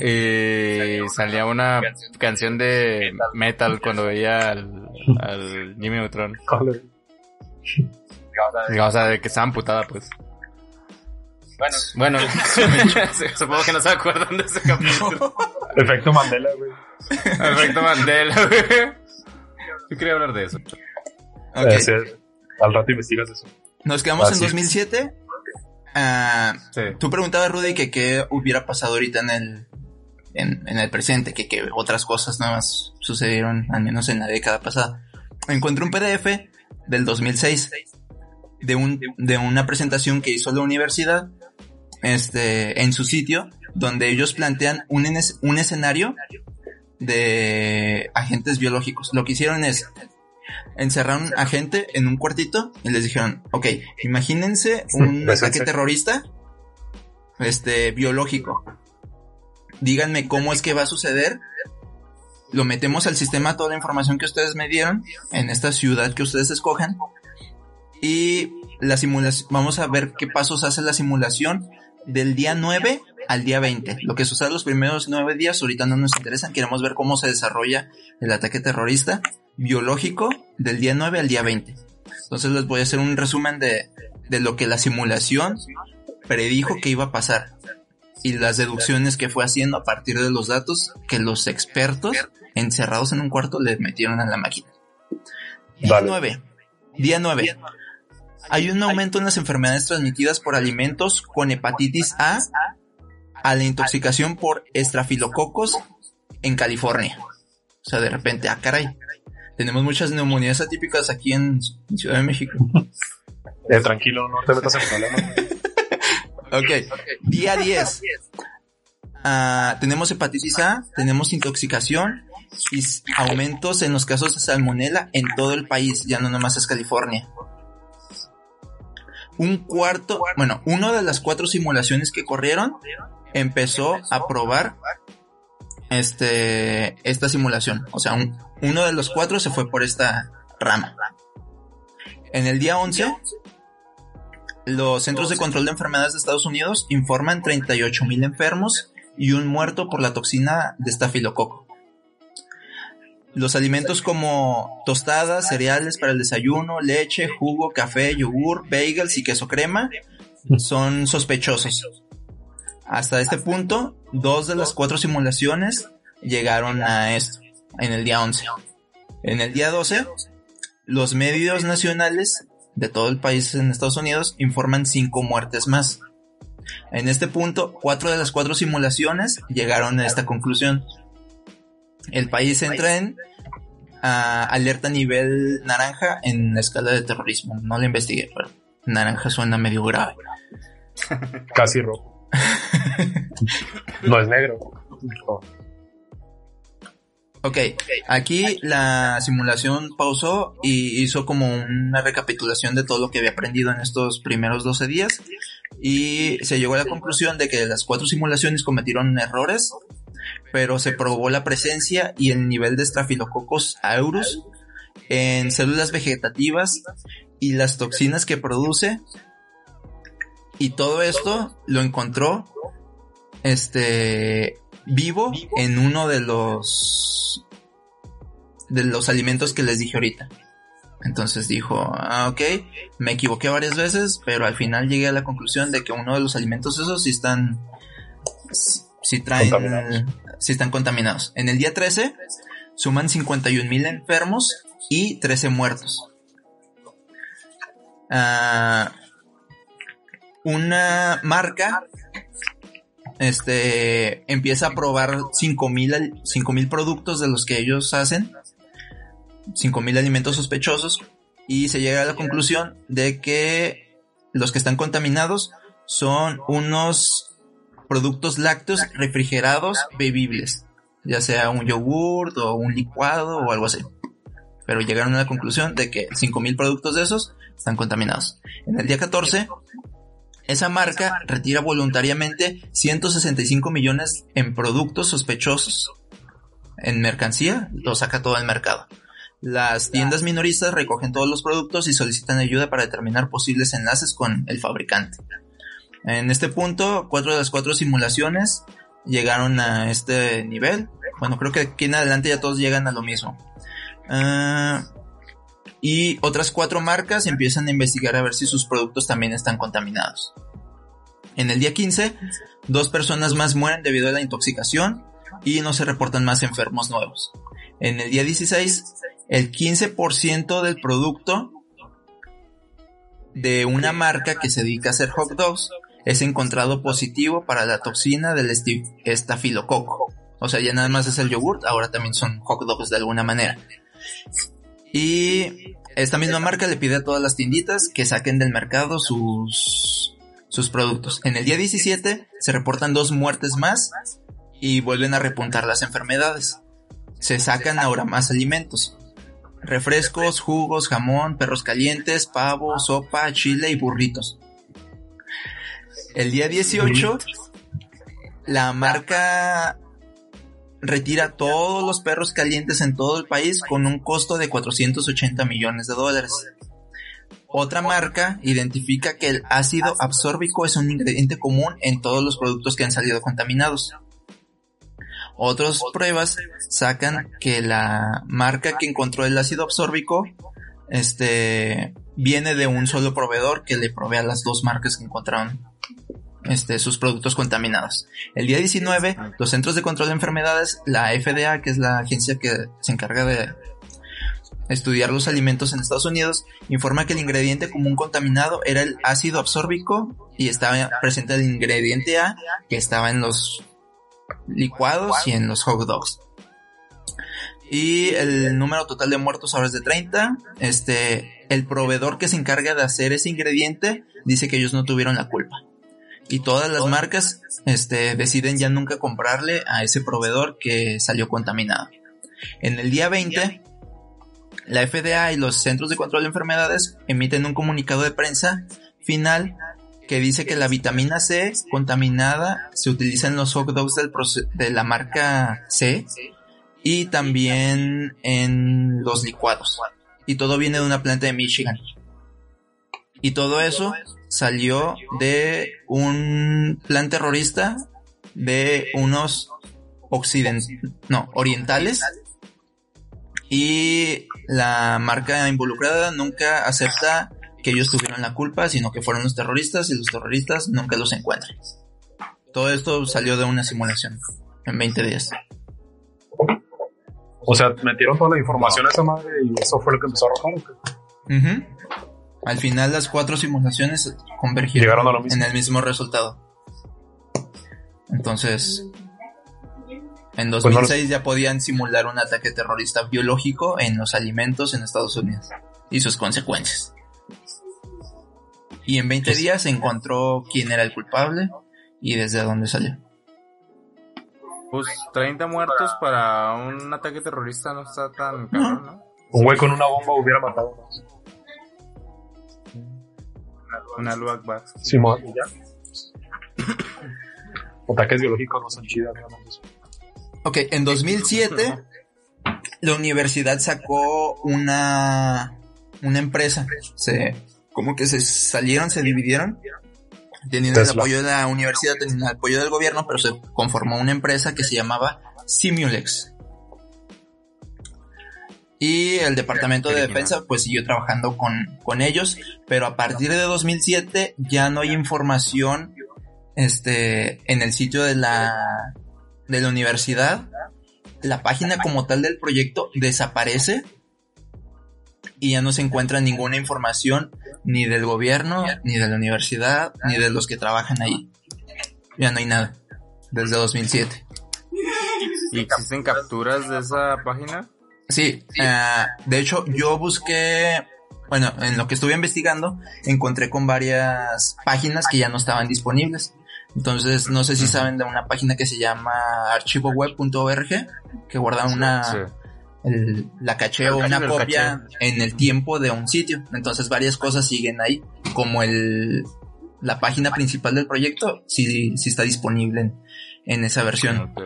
Y salía una canción de metal cuando veía al, al Jimmy Neutron. Joder. O sea, de que estaba amputada, pues. Bueno, supongo que no se acuerdan de ese capítulo. Efecto Mandela, güey. Efecto Mandela, güey. Yo quería hablar de eso. Eh, sí, al rato investigas eso. Nos quedamos en Así. 2007. Ah, Sí. tú preguntabas, Rudy, que qué hubiera pasado ahorita en el, en, en el presente, que, que otras cosas nada más sucedieron, al menos en la década pasada. Encontré un PDF del 2006 de, un, de una presentación que hizo la universidad este, en su sitio, donde ellos plantean un, enes- un escenario de agentes biológicos. Lo que hicieron es encerraron a gente en un cuartito y les dijeron, ok, imagínense un Bésense. ataque terrorista, este, biológico. Díganme cómo es que va a suceder. Lo metemos al sistema toda la información que ustedes me dieron en esta ciudad que ustedes escojan. Y la simulación, vamos a ver qué pasos hace la simulación del día 9 al día 20. Lo que sucede los primeros 9 días ahorita no nos interesa. Queremos ver cómo se desarrolla el ataque terrorista biológico del día 9 al día 20. Entonces les voy a hacer un resumen de, de lo que la simulación predijo que iba a pasar y las deducciones que fue haciendo a partir de los datos que los expertos encerrados en un cuarto le metieron a la máquina. Día Dale. 9. Día 9. Hay un aumento en las enfermedades transmitidas por alimentos con hepatitis A a la intoxicación por estrafilococos en California. O sea, de repente, ah, caray. Tenemos muchas neumonías atípicas aquí en Ciudad de México. Eh, tranquilo, no te metas en problemas. güey. Ok, día 10. Ah, tenemos hepatitis A, tenemos intoxicación y aumentos en los casos de salmonela en todo el país, ya no nomás es California. Un cuarto, bueno, una de las cuatro simulaciones que corrieron empezó a probar este esta simulación, o sea, un- uno de los cuatro se fue por esta rama. En el día 11 los Centros de Control de Enfermedades de Estados Unidos informan 38 mil enfermos y un muerto por la toxina de estafilococo. Los alimentos como tostadas, cereales para el desayuno, leche, jugo, café, yogur, bagels y queso crema son sospechosos. Hasta este punto, dos de las cuatro simulaciones llegaron a esto, en el día 11. En el día 12, los medios nacionales de todo el país en Estados Unidos informan cinco muertes más. En este punto, cuatro de las cuatro simulaciones llegaron a esta conclusión. El país entra en alerta nivel naranja en la escala de terrorismo. No lo investigué, pero naranja suena medio grave. Casi rojo. no es negro. Ok, aquí la simulación pausó y hizo como una recapitulación de todo lo que había aprendido en estos primeros 12 días y se llegó a la conclusión de que las cuatro simulaciones cometieron errores, pero se probó la presencia y el nivel de Staphylococcus aureus en células vegetativas y las toxinas que produce y todo esto lo encontró este vivo en uno de los de los alimentos que les dije ahorita. Entonces dijo, ah, ok, me equivoqué varias veces, pero al final llegué a la conclusión de que uno de los alimentos esos sí están, sí traen, sí están contaminados. En el día 13 suman 51 mil enfermos y 13 muertos. Ah, una marca este empieza a probar 5000 mil productos de los que ellos hacen, 5000 alimentos sospechosos y se llega a la conclusión de que los que están contaminados son unos productos lácteos refrigerados bebibles, ya sea un yogur o un licuado o algo así. Pero llegaron a la conclusión de que 5000 productos de esos están contaminados. En el día 14 esa marca retira voluntariamente 165 millones en productos sospechosos en mercancía, lo saca todo el mercado. Las tiendas minoristas recogen todos los productos y solicitan ayuda para determinar posibles enlaces con el fabricante. En este punto, cuatro de las cuatro simulaciones llegaron a este nivel. Bueno, creo que aquí en adelante ya todos llegan a lo mismo. Ah, y otras cuatro marcas empiezan a investigar a ver si sus productos también están contaminados. En el día 15, dos personas más mueren debido a la intoxicación y no se reportan más enfermos nuevos. En el día 16, el 15% del producto de una marca que se dedica a hacer hot dogs es encontrado positivo para la toxina del estafilococo. O sea, ya nada más es el yogurt, ahora también son hot dogs de alguna manera. Y esta misma marca le pide a todas las tienditas que saquen del mercado sus, sus productos. En el día 17 se reportan dos muertes más y vuelven a repuntar las enfermedades. Se sacan ahora más alimentos. Refrescos, jugos, jamón, perros calientes, pavo, sopa, chile y burritos. El día 18 la marca retira todos los perros calientes en todo el país con un costo de 480 millones de dólares. Otra marca identifica que el ácido absórbico es un ingrediente común en todos los productos que han salido contaminados. Otras pruebas sacan que la marca que encontró el ácido absórbico este, viene de un solo proveedor que le provee a las dos marcas que encontraron este, sus productos contaminados. El día 19, los Centros de Control de Enfermedades, la FDA, que es la agencia que se encarga de estudiar los alimentos en Estados Unidos, informa que el ingrediente común contaminado era el ácido absórbico y estaba presente el ingrediente A, que estaba en los licuados y en los hot dogs. Y el número total de muertos ahora es de 30. Este, el proveedor que se encarga de hacer ese ingrediente dice que ellos no tuvieron la culpa y todas las marcas este, deciden ya nunca comprarle a ese proveedor que salió contaminado. En el día 20, la FDA y los Centros de Control de Enfermedades emiten un comunicado de prensa final que dice que la vitamina C contaminada se utiliza en los hot dogs de la marca C y también en los licuados. Y todo viene de una planta de Michigan. Y todo eso salió de un plan terrorista de unos occidentales, no, orientales, Y la marca involucrada nunca acepta que ellos tuvieron la culpa, sino que fueron los terroristas y los terroristas nunca los encuentran. Todo esto salió de una simulación en 20 días. O sea, metieron toda la información a esa madre y eso fue lo que empezó a arrojar. ¿o qué? Al final las cuatro simulaciones convergieron a lo en el mismo resultado. Entonces, en Pues no 2006 ya podían simular un ataque terrorista biológico en los alimentos en Estados Unidos y sus consecuencias. Y en 20 Pues- días se encontró quién era el culpable y desde dónde salió. Pues 30 muertos para un ataque terrorista no está tan cabrón, ¿no? Un güey con una bomba hubiera matado. Un Allahu Akbar. Simón. Ataques biológicos no son chidas. Ok, en 2007 la universidad sacó una, una empresa. Se, como que se salieron, se dividieron. Teniendo el apoyo de la universidad, teniendo el apoyo del gobierno, pero se conformó una empresa que se llamaba Simulex. Y el departamento de defensa pues siguió trabajando con, con ellos, pero a partir de 2007 ya no hay información este, en el sitio de la, de la universidad. La página como tal del proyecto desaparece y ya no se encuentra ninguna información ni del gobierno, ni de la universidad, ni de los que trabajan ahí. Ya no hay nada desde 2007. ¿Y existen capturas de esa página? Sí, ah, de hecho yo busqué, bueno, en lo que estuve investigando, encontré con varias páginas que ya no estaban disponibles. Entonces, no sé si saben de una página que se llama archivoweb.org, que guarda una, Sí. el- la caché o una caché, copia en el tiempo de un sitio. Entonces, varias cosas siguen ahí, como el, la página principal del proyecto, sí, sí está disponible en, en esa versión. Ok.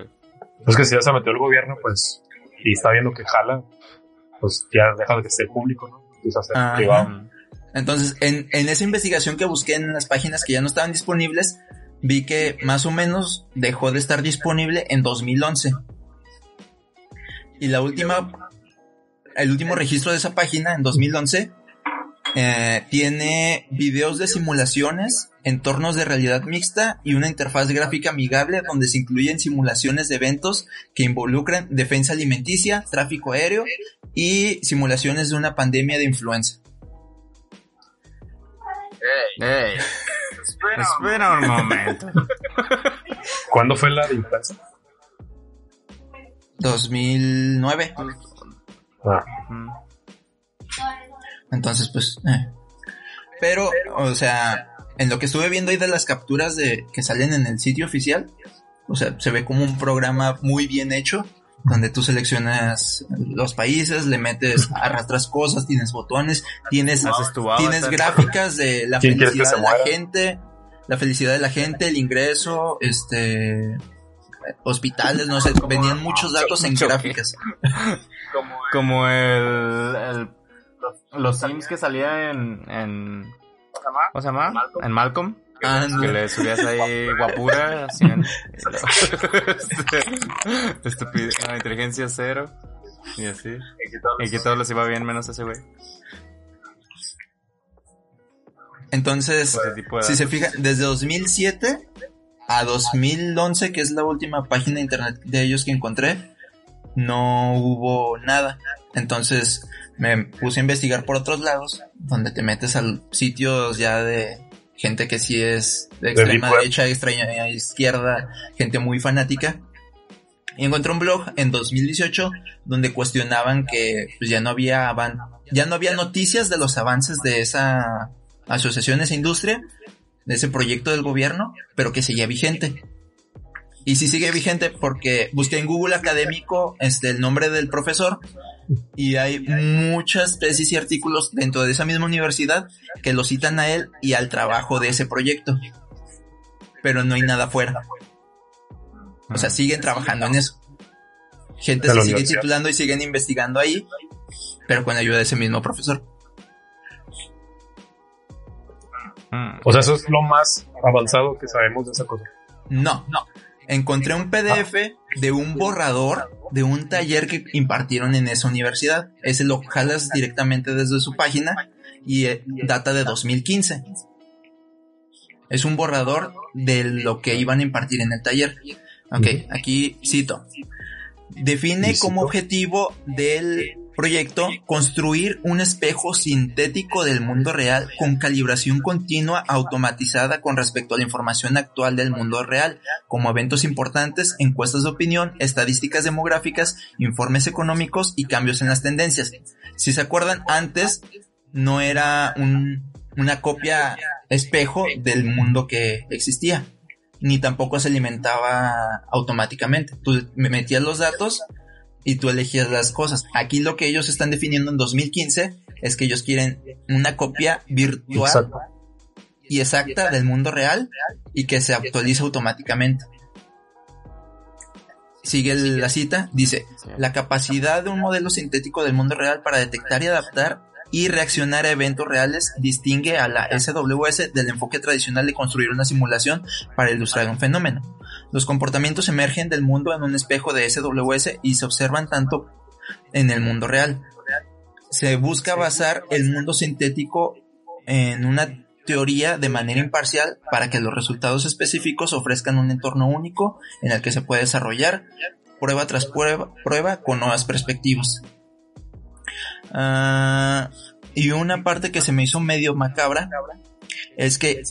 Es que si ya se metió el gobierno, pues, y está viendo que jala, pues ya deja de ser público, ¿no? Empieza a ser Ajá. privado. Entonces, en, en esa investigación que busqué en las páginas que ya no estaban disponibles, vi que más o menos dejó de estar disponible en 2011. Y la última, el último registro de esa página en 2011 eh, tiene videos de simulaciones, entornos de realidad mixta y una interfaz gráfica amigable donde se incluyen simulaciones de eventos que involucran defensa alimenticia, tráfico aéreo y simulaciones de una pandemia de influenza. Ey, espera un momento. ¿Cuándo fue la de influenza? 2009. Ah, Mm. Entonces, pues. eh. Pero, o sea, en lo que estuve viendo ahí de las capturas de que salen en el sitio oficial, o sea, se ve como un programa muy bien hecho, donde tú seleccionas los países, le metes, arrastras cosas, tienes botones, tienes, tienes gráficas de la ¿Quién quieres que felicidad de la gente, la felicidad de la gente, el ingreso, este, hospitales, no sé, venían muchos datos en gráficas. Como el, el- los Sims que salía en, en ¿cómo se llama? En Malcolm. Ah, no. Que le subías ahí guapura, así en, este, estúpido, no, inteligencia cero, y así. Y que todos les iba bien menos ese güey. Entonces, si se fijan, desde 2007 a 2011, que es la última página de internet de ellos que encontré, no hubo nada. Entonces me puse a investigar por otros lados, donde te metes a sitios ya de gente que sí es de extrema derecha, extrema izquierda, gente muy fanática. Y encontré un blog en 2018 donde cuestionaban que pues, ya no había avan ya no había noticias de los avances de esa asociación, esa industria, de ese proyecto del gobierno, pero que seguía vigente. Y sí sigue vigente porque busqué en Google académico este, el nombre del profesor y hay muchas tesis y artículos dentro de esa misma universidad que lo citan a él y al trabajo de ese proyecto. Pero no hay nada fuera. O sea, siguen trabajando en eso. Gente se sigue titulando y siguen investigando ahí, pero con ayuda de ese mismo profesor. Mm. o sea, eso es lo más avanzado que sabemos de esa cosa. No, no. encontré un PDF de un borrador de un taller que impartieron en esa universidad. Ese lo jalas directamente desde su página y eh, data de 2015. Es un borrador de lo que iban a impartir en el taller. Ok, aquí cito. Define como objetivo del proyecto construir un espejo sintético del mundo real con calibración continua automatizada con respecto a la información actual del mundo real, como eventos importantes, encuestas de opinión, estadísticas demográficas, informes económicos y cambios en las tendencias. Si se acuerdan, antes no era una copia espejo del mundo que existía ni tampoco se alimentaba automáticamente. Tú metías los datos y tú elegías las cosas. Aquí lo que ellos están definiendo en 2015 es que ellos quieren una copia virtual y exacta del mundo real y que se actualiza automáticamente. Sigue la cita, dice, la capacidad de un modelo sintético del mundo real para detectar y adaptar y reaccionar a eventos reales distingue a la SWS del enfoque tradicional de construir una simulación para ilustrar un fenómeno. Los comportamientos emergen del mundo en un espejo de SWS y se observan tanto en el mundo real. Se busca basar el mundo sintético en una teoría de manera imparcial para que los resultados específicos ofrezcan un entorno único en el que se puede desarrollar prueba tras prueba, prueba con nuevas perspectivas. Ah, y una parte que se me hizo medio macabra es que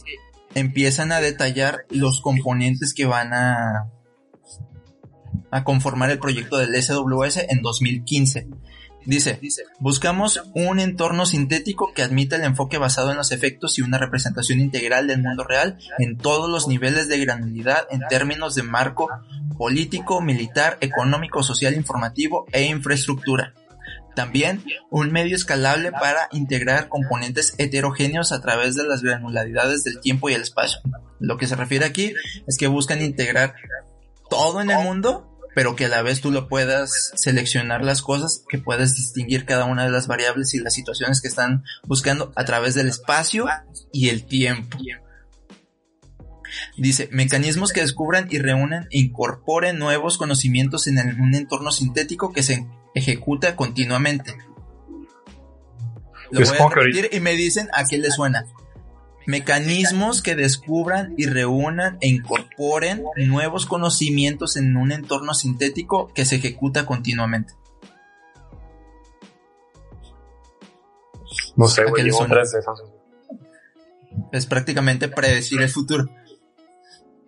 empiezan a detallar los componentes que van a, a conformar el proyecto del SWS en 2015. Dice, buscamos un entorno sintético que admita el enfoque basado en los efectos y una representación integral del mundo real en todos los niveles de granulidad en términos de marco político, militar, económico, social, informativo e infraestructura. También un medio escalable para integrar componentes heterogéneos a través de las granularidades del tiempo y el espacio. Lo que se refiere aquí es que buscan integrar todo en el mundo, pero que a la vez tú lo puedas seleccionar las cosas, que puedas distinguir cada una de las variables y las situaciones que están buscando a través del espacio y el tiempo. Dice, mecanismos que descubran y reúnan e incorporen nuevos conocimientos en un entorno sintético que se ejecuta continuamente. Lo voy a repetir y me dicen a qué le suena. Mecanismos que descubran y reúnan e incorporen nuevos conocimientos en un entorno sintético que se ejecuta continuamente. No sé, güey. Es prácticamente predecir el futuro.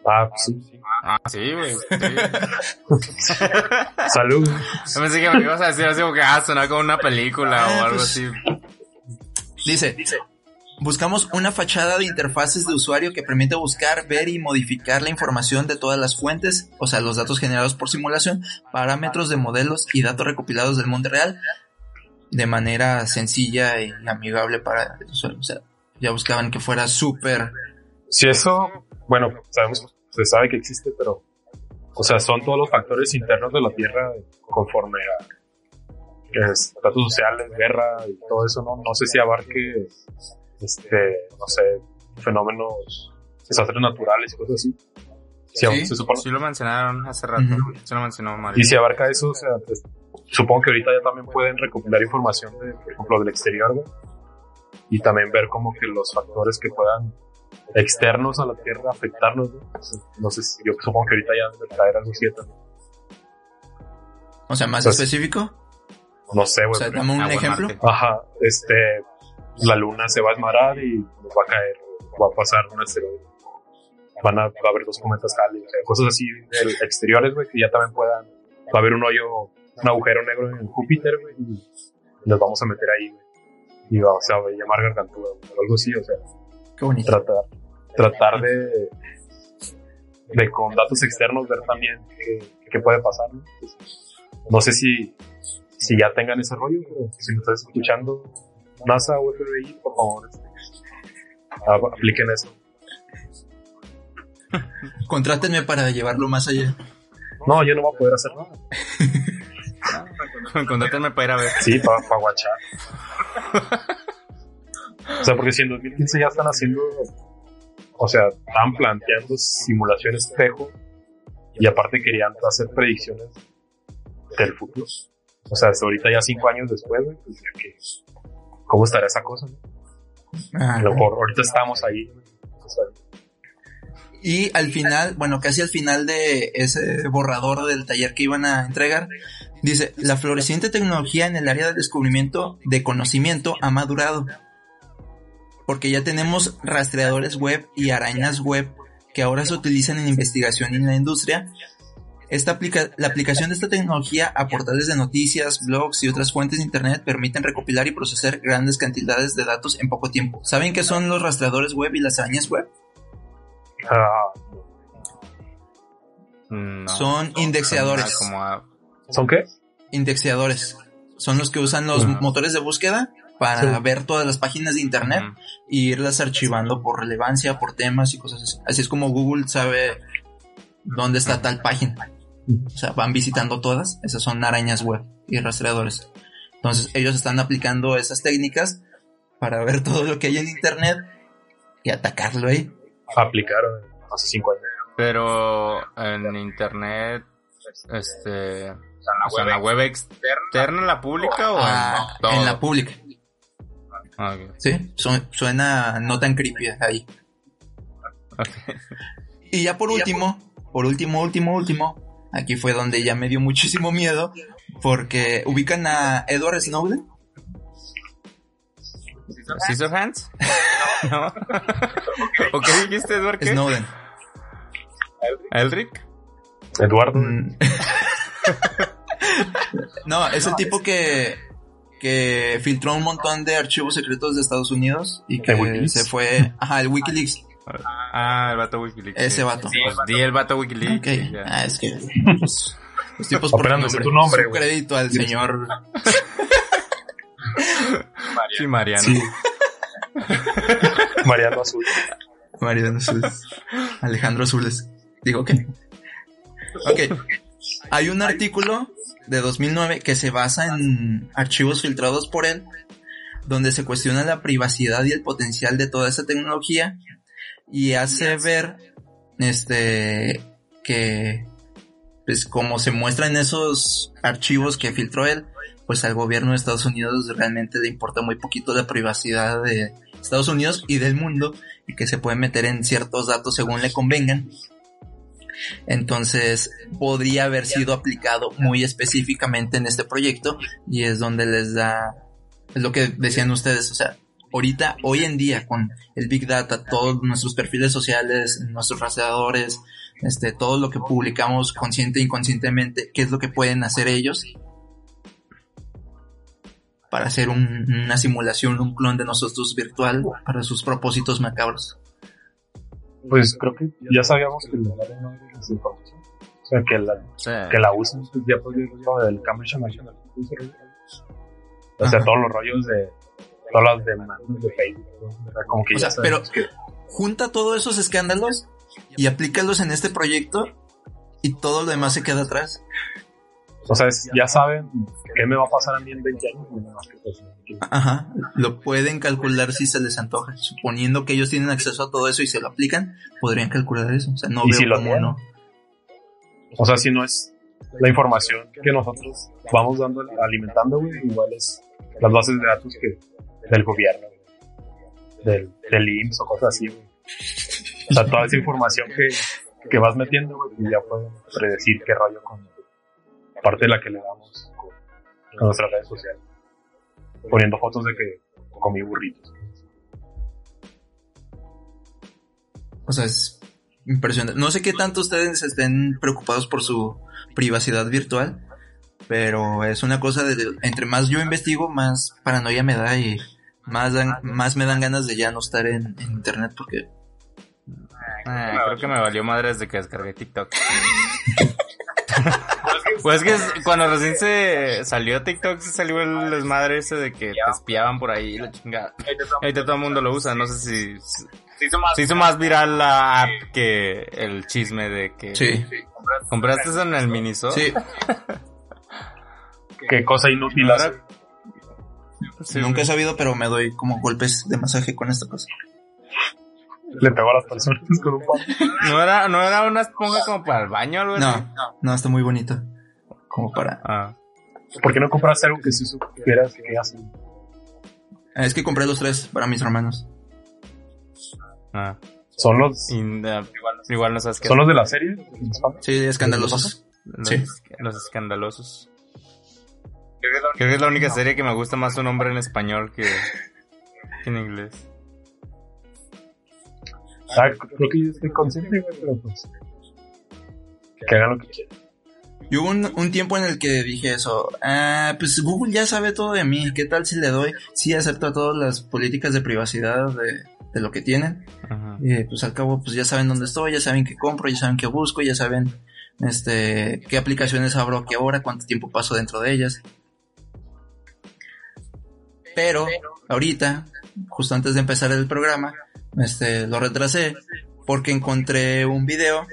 Ah, sí. Ah, sí, güey. Salud. Yo pensé que me ibas a decir así como que, ah, sonar como una película o algo así. Dice, buscamos una fachada de interfaces de usuario que permite buscar, ver y modificar la información de todas las fuentes, o sea, los datos generados por simulación, parámetros de modelos y datos recopilados del mundo real de manera sencilla y amigable para el usuario. O sea, ya buscaban que fuera súper... Si eso, bueno, sabemos se sabe que existe, pero, o sea, son todos los factores internos de la Tierra conforme a estatus sociales, guerra y todo eso, ¿no? No sé si abarque, este, no sé, fenómenos, desastres naturales y cosas así. Sí, se supone. sí lo mencionaron hace rato, se lo mencionó Mario. Y si abarca eso, o sea, pues, supongo que ahorita ya también pueden recopilar información, de, por ejemplo, del exterior, ¿no? Y también ver como que los factores que puedan externos a la Tierra afectarnos. No, sé si yo supongo que ahorita ya debe traer algo cierto. O sea, más específico. No sé, güey. O sea, dame un ejemplo. Ajá, este, la luna se va a esmarar y nos va a caer, va a pasar un asteroide. Van a, va a haber dos cometas Halley, o sea, cosas así exteriores, güey, que ya también puedan, va a haber un hoyo, un agujero negro en Júpiter, güey, y nos vamos a meter ahí, güey. Y va, o sea, va a llamar gargantúa, o algo así, o sea Tratar, tratar de, de con datos externos ver también qué, puede pasar. ¿no? sé si, si ya tengan ese rollo, pero si me estás escuchando, NASA o FBI, por favor, este, apliquen eso. Contrátenme para llevarlo más allá. No, yo no voy a poder hacer nada. Contrátenme para ir a ver. Sí, para pa guachar. O sea, porque si en 2015 ya están haciendo, o sea, están planteando simulaciones espejo, Y aparte querían hacer predicciones del futuro. O sea, hasta ahorita ya cinco años después, pues ya que, ¿cómo estará esa cosa? no? Ah, mejor ahorita estábamos ahí. o sea, Y al final, bueno, casi al final de ese borrador del taller que iban a entregar, dice, la floreciente tecnología en el área del descubrimiento de conocimiento ha madurado. Porque ya tenemos rastreadores web y arañas web que ahora se utilizan en investigación y en la industria. Esta aplica la aplicación de esta tecnología a portales de noticias, blogs y otras fuentes de internet permiten recopilar y procesar grandes cantidades de datos en poco tiempo. ¿Saben qué son los rastreadores web y las arañas web? ah, No. Son indexeadores. Como a- ¿Son qué? indexeadores. Son los que usan los Ujú. motores de búsqueda para Sí. ver todas las páginas de internet y irlas archivando por relevancia, por temas y cosas así. Así es como Google sabe dónde está tal página. O sea, van visitando todas. Esas son arañas web y rastreadores. Entonces, ellos están aplicando esas técnicas para ver todo lo que hay en internet y atacarlo ahí. Aplicaron hace cinco años. Pero en internet, este, o sea, en la web externa, en la pública o Ah, en en la pública. Ah. Sí, Su- suena no tan creepy ahí. Y ya por último, por último, último, último, aquí fue donde ya me dio muchísimo miedo, porque ubican a Edward Snowden. ¿Scissorhands? ¿No? ¿O qué dijiste, Edward? ¿Qué? Snowden. ¿Elric? Eduardo. Mm. no, es el tipo que, que filtró un montón de archivos secretos de Estados Unidos y ¿De que Wikileaks? se fue, ajá, el Wikileaks. Ah, el vato Wikileaks. Ese sí. vato. Pues di el vato Wikileaks. Ok, y ya. ah, es que pues, los tipos por nombre. tu nombre, Su crédito al señor Sí, Mariano. Sí. Mariano Azul. Mariano Azules. Alejandro Azules. Digo, ¿qué? Ok. Hay un artículo de 2009 que se basa en archivos filtrados por él, donde se cuestiona la privacidad y el potencial de toda esa tecnología y hace ver, este, que, pues como se muestra en esos archivos que filtró él, pues al gobierno de Estados Unidos realmente le importa muy poquito la privacidad de Estados Unidos y del mundo y que se puede meter en ciertos datos según le convengan. Entonces podría haber sido aplicado muy específicamente en este proyecto y es donde les da, es lo que decían ustedes, o sea, ahorita, hoy en día con el Big Data, todos nuestros perfiles sociales, nuestros rastreadores, este, todo lo que publicamos consciente e inconscientemente, qué es lo que pueden hacer ellos para hacer un- una simulación, un clon de nosotros virtual para sus propósitos macabros. Pues creo que ya sabíamos que O sea, que la, Sí. que la usan pues, ya por lo del Cambridge Analytica. O sea, Ajá. todos los rollos de todas las demandas de Facebook. O sea, como que O ya sea, pero que junta todos esos escándalos y aplícalos en este proyecto y todo lo demás se queda atrás. O sea, es- ya saben qué me va a pasar a mí en 20 años. pues, Ajá, lo pueden calcular si se les antoja. Suponiendo que ellos tienen acceso a todo eso y se lo aplican, podrían calcular eso. O sea, no Y veo si lo cómo tienen. no. O sea, si no es la información que nosotros vamos dando, alimentando, güey, igual es las bases de datos que del gobierno, del, del IMSS o cosas así, güey. O sea, toda esa información que, que vas metiendo, güey, ya pueden predecir qué rollo con parte de la que le damos con nuestras redes sociales. Poniendo fotos de que comí burritos. O sea, es impresionante. No sé qué tanto ustedes estén preocupados por su privacidad virtual, pero es una cosa de entre más yo investigo, más paranoia me da y más dan- más me dan ganas de ya no estar en, en internet porque Eh, creo que me valió madre desde que descargué TikTok. pues es que cuando recién se salió TikTok, se salió el desmadre ese de que te espiaban por ahí, la chingada. Ahorita todo el mundo lo usa, no sé si... Se hizo más viral la app que el chisme de que... sí, ¿Compraste eso en el Miniso? sí, Qué cosa inútil ¿No hace. Sí, nunca he sabido, pero me doy como golpes de masaje con esta cosa. Le pegó a las personas con un. ¿No era, ¿No era una esponja como para el baño o algo así? No, no, está muy bonito. Como para... Ah. ¿Por qué no compraste algo que si supieras que hacen? Es que compré los tres para mis hermanos. Ah. Son los, uh, igual no sabes qué son los de la serie. Sí, escandalosos. Los, Sí. los escandalosos. Creo que es la única serie que me gusta más su nombre en español que, que en inglés. Ah, creo que yo estoy consciente, güey, pero pues. Que hagan lo que quieran. Y hubo un, un tiempo en el que dije eso, ah, pues Google ya sabe todo de mí, ¿qué tal si le doy? Sí acepto todas las políticas de privacidad de, de lo que tienen. Ajá. Y pues al cabo, pues ya saben dónde estoy, ya saben qué compro, ya saben qué busco, ya saben este qué aplicaciones abro a qué hora, cuánto tiempo paso dentro de ellas. Pero ahorita, justo antes de empezar el programa, este lo retrasé porque encontré un video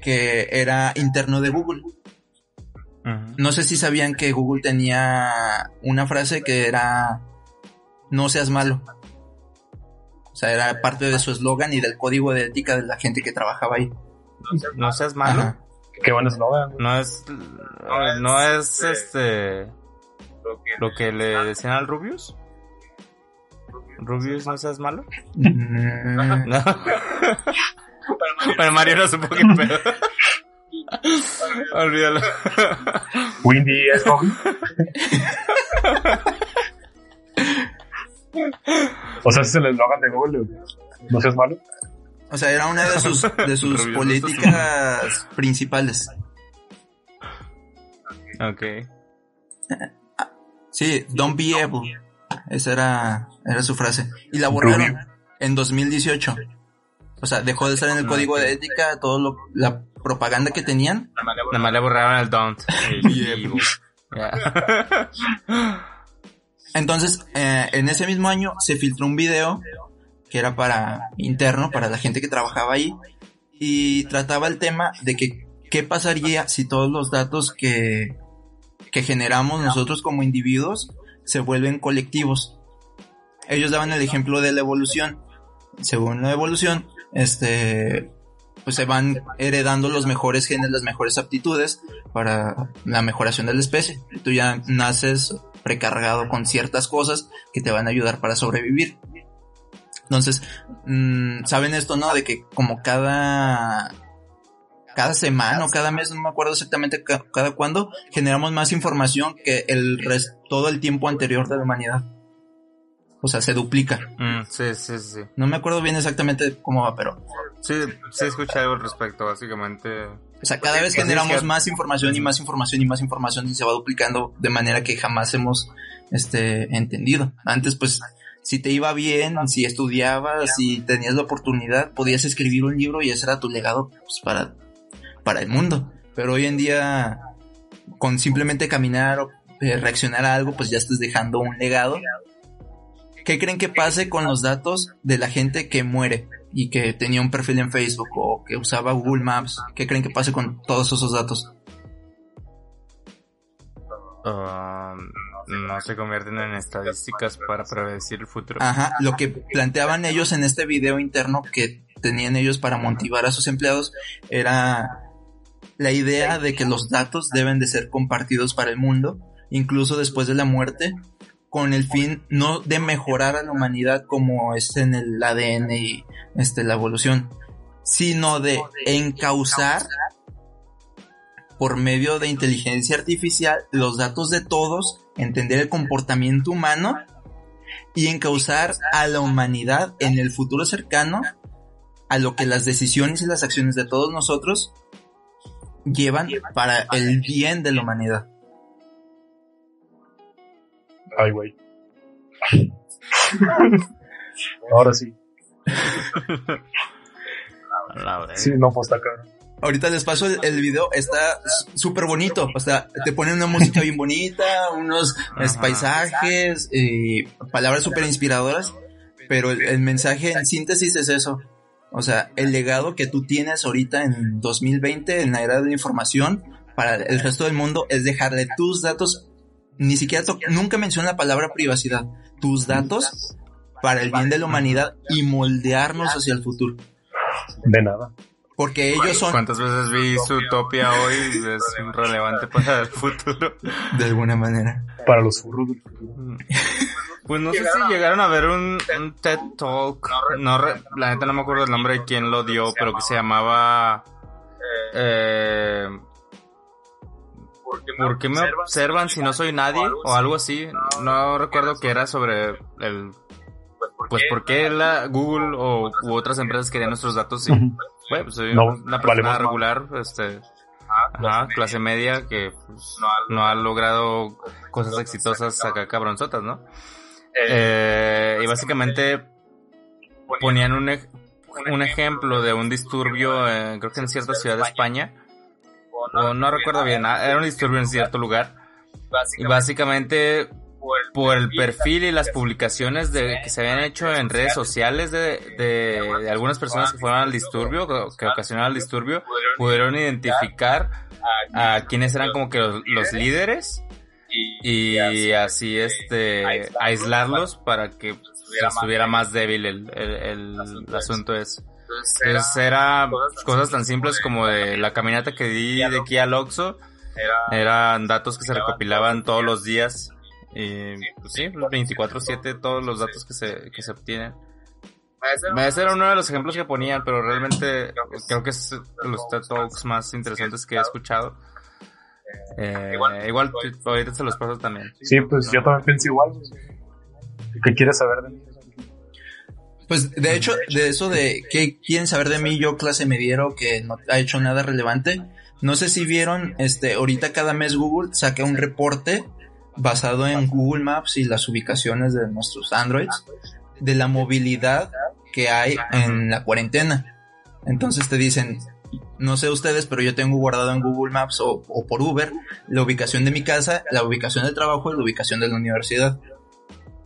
que era interno de Google. Ajá. No sé si sabían que Google tenía una frase que era no seas malo. O sea, era parte de su eslogan y del código de ética de la gente que trabajaba ahí. No seas malo. Ajá. Qué buen eslogan. No es. No es este. Lo que le decían al Rubius. Rubius, no seas malo. Mm, No. Bueno, Mario no supo qué pedo. Olvídalo. Windy es. o sea, ese es el eslogan de Google. No seas malo. O sea, era una de sus, de sus políticas principales. Ok. Sí, don't be able. Esa era, era su frase. Y la borraron Rubio. en 2018. O sea, dejó de estar en el código de ética, todo lo, la propaganda que tenían. Nada más le borraron el don't. El evil. Entonces, eh, en ese mismo año se filtró un video que era para interno, para la gente que trabajaba ahí, y trataba el tema de que qué pasaría si todos los datos que, que generamos nosotros como individuos se vuelven colectivos. Ellos daban el ejemplo de la evolución. Según la evolución, este, pues se van heredando los mejores genes, las mejores aptitudes para la mejoración de la especie. Tú ya naces precargado con ciertas cosas que te van a ayudar para sobrevivir. Entonces, mm, saben esto, ¿no? De que como cada cada semana o cada mes, no me acuerdo exactamente ca- cada cuándo, generamos más información que el todo el tiempo anterior de la humanidad. O sea, se duplica. Mm, sí, sí, sí. No me acuerdo bien exactamente cómo va, pero Sí, sí escuché algo al respecto, básicamente. O sea, cada vez Pues generamos que- más información y más información y más información y se va duplicando de manera que jamás hemos este, entendido. Antes, pues, si te iba bien, si estudiabas, si tenías la oportunidad, podías escribir un libro y ese era tu legado pues, para, para el mundo. Pero hoy en día, con simplemente caminar o eh, reaccionar a algo, pues ya estás dejando un legado. ¿Qué creen que pase con los datos de la gente que muere y que tenía un perfil en Facebook o que usaba Google Maps? ¿Qué creen que pase con todos esos datos? Um, no se convierten en estadísticas para predecir el futuro. Ajá, lo que planteaban ellos en este video interno que tenían ellos para motivar a sus empleados era la idea de que los datos deben de ser compartidos para el mundo, incluso después de la muerte, con el fin no de mejorar a la humanidad como es en el ADN y este, la evolución, sino de encauzar por medio de inteligencia artificial los datos de todos, entender el comportamiento humano y encauzar a la humanidad en el futuro cercano a lo que las decisiones y las acciones de todos nosotros llevan para el bien de la humanidad. Ay, güey. Ahora sí. Sí, no, pues está cabrón. Ahorita les paso el, el video, está súper bonito, o sea, te ponen una música bien bonita, unos Ajá. paisajes, eh, palabras súper inspiradoras, pero el, el mensaje en síntesis es eso. O sea, el legado que tú tienes ahorita en 2020, en la era de la información, para el resto del mundo, es dejarle tus datos, ni siquiera, nunca menciona la palabra privacidad, tus datos para el bien de la humanidad y moldearnos hacia el futuro. De nada. Porque ellos son... ¿Cuántas veces vi Zootopia hoy? Es relevante para el futuro. De alguna manera. Para los furros del futuro. Pues no sé si llegaron a ver un, un TED Talk. No, re- la neta no me acuerdo el nombre de quién lo dio, pero que se llamaba... Eh, ¿Por qué me observan si no soy nadie? O algo así. No recuerdo que era sobre el... Pues por qué la Google o u otras empresas querían nuestros datos. Y, bueno, pues soy No, una persona más. regular, este... Ajá, clase media que pues, no ha logrado cosas exitosas acá cabronzotas, ¿no? Eh, y básicamente ponían un, un ejemplo de un disturbio, eh, creo que en cierta ciudad de España, o no recuerdo bien, ah, era un disturbio en cierto lugar, y básicamente por el perfil y las publicaciones de, que se habían hecho en redes sociales de, de, de algunas personas que fueron al disturbio, que, ocasionaron el disturbio, pudieron identificar a quienes eran como que los, los líderes y así este aislarlos para que estuviera más débil el, el, el- el asunto es entonces era cosas tan simples como de la caminata que di de aquí al Oxxo eran datos que se recopilaban todos los días y pues sí 24/7 todos los datos que se que se obtienen ese era uno de los ejemplos que ponían, pero realmente creo que es los TED Talks más interesantes que he escuchado. Eh, igual t- ahorita se los paso también. Sí, pues yo también pienso igual. ¿Qué quieres saber de mí? Pues de hecho, de eso de qué quieren saber de mí, yo clase mediero que no ha hecho nada relevante. No sé si vieron, este, ahorita cada mes Google saca un reporte basado en Google Maps y las ubicaciones de nuestros Androids de la movilidad que hay en la cuarentena. Entonces te dicen, no sé ustedes, pero yo tengo guardado en Google Maps o, o por Uber la ubicación de mi casa, la ubicación del trabajo y la ubicación de la universidad.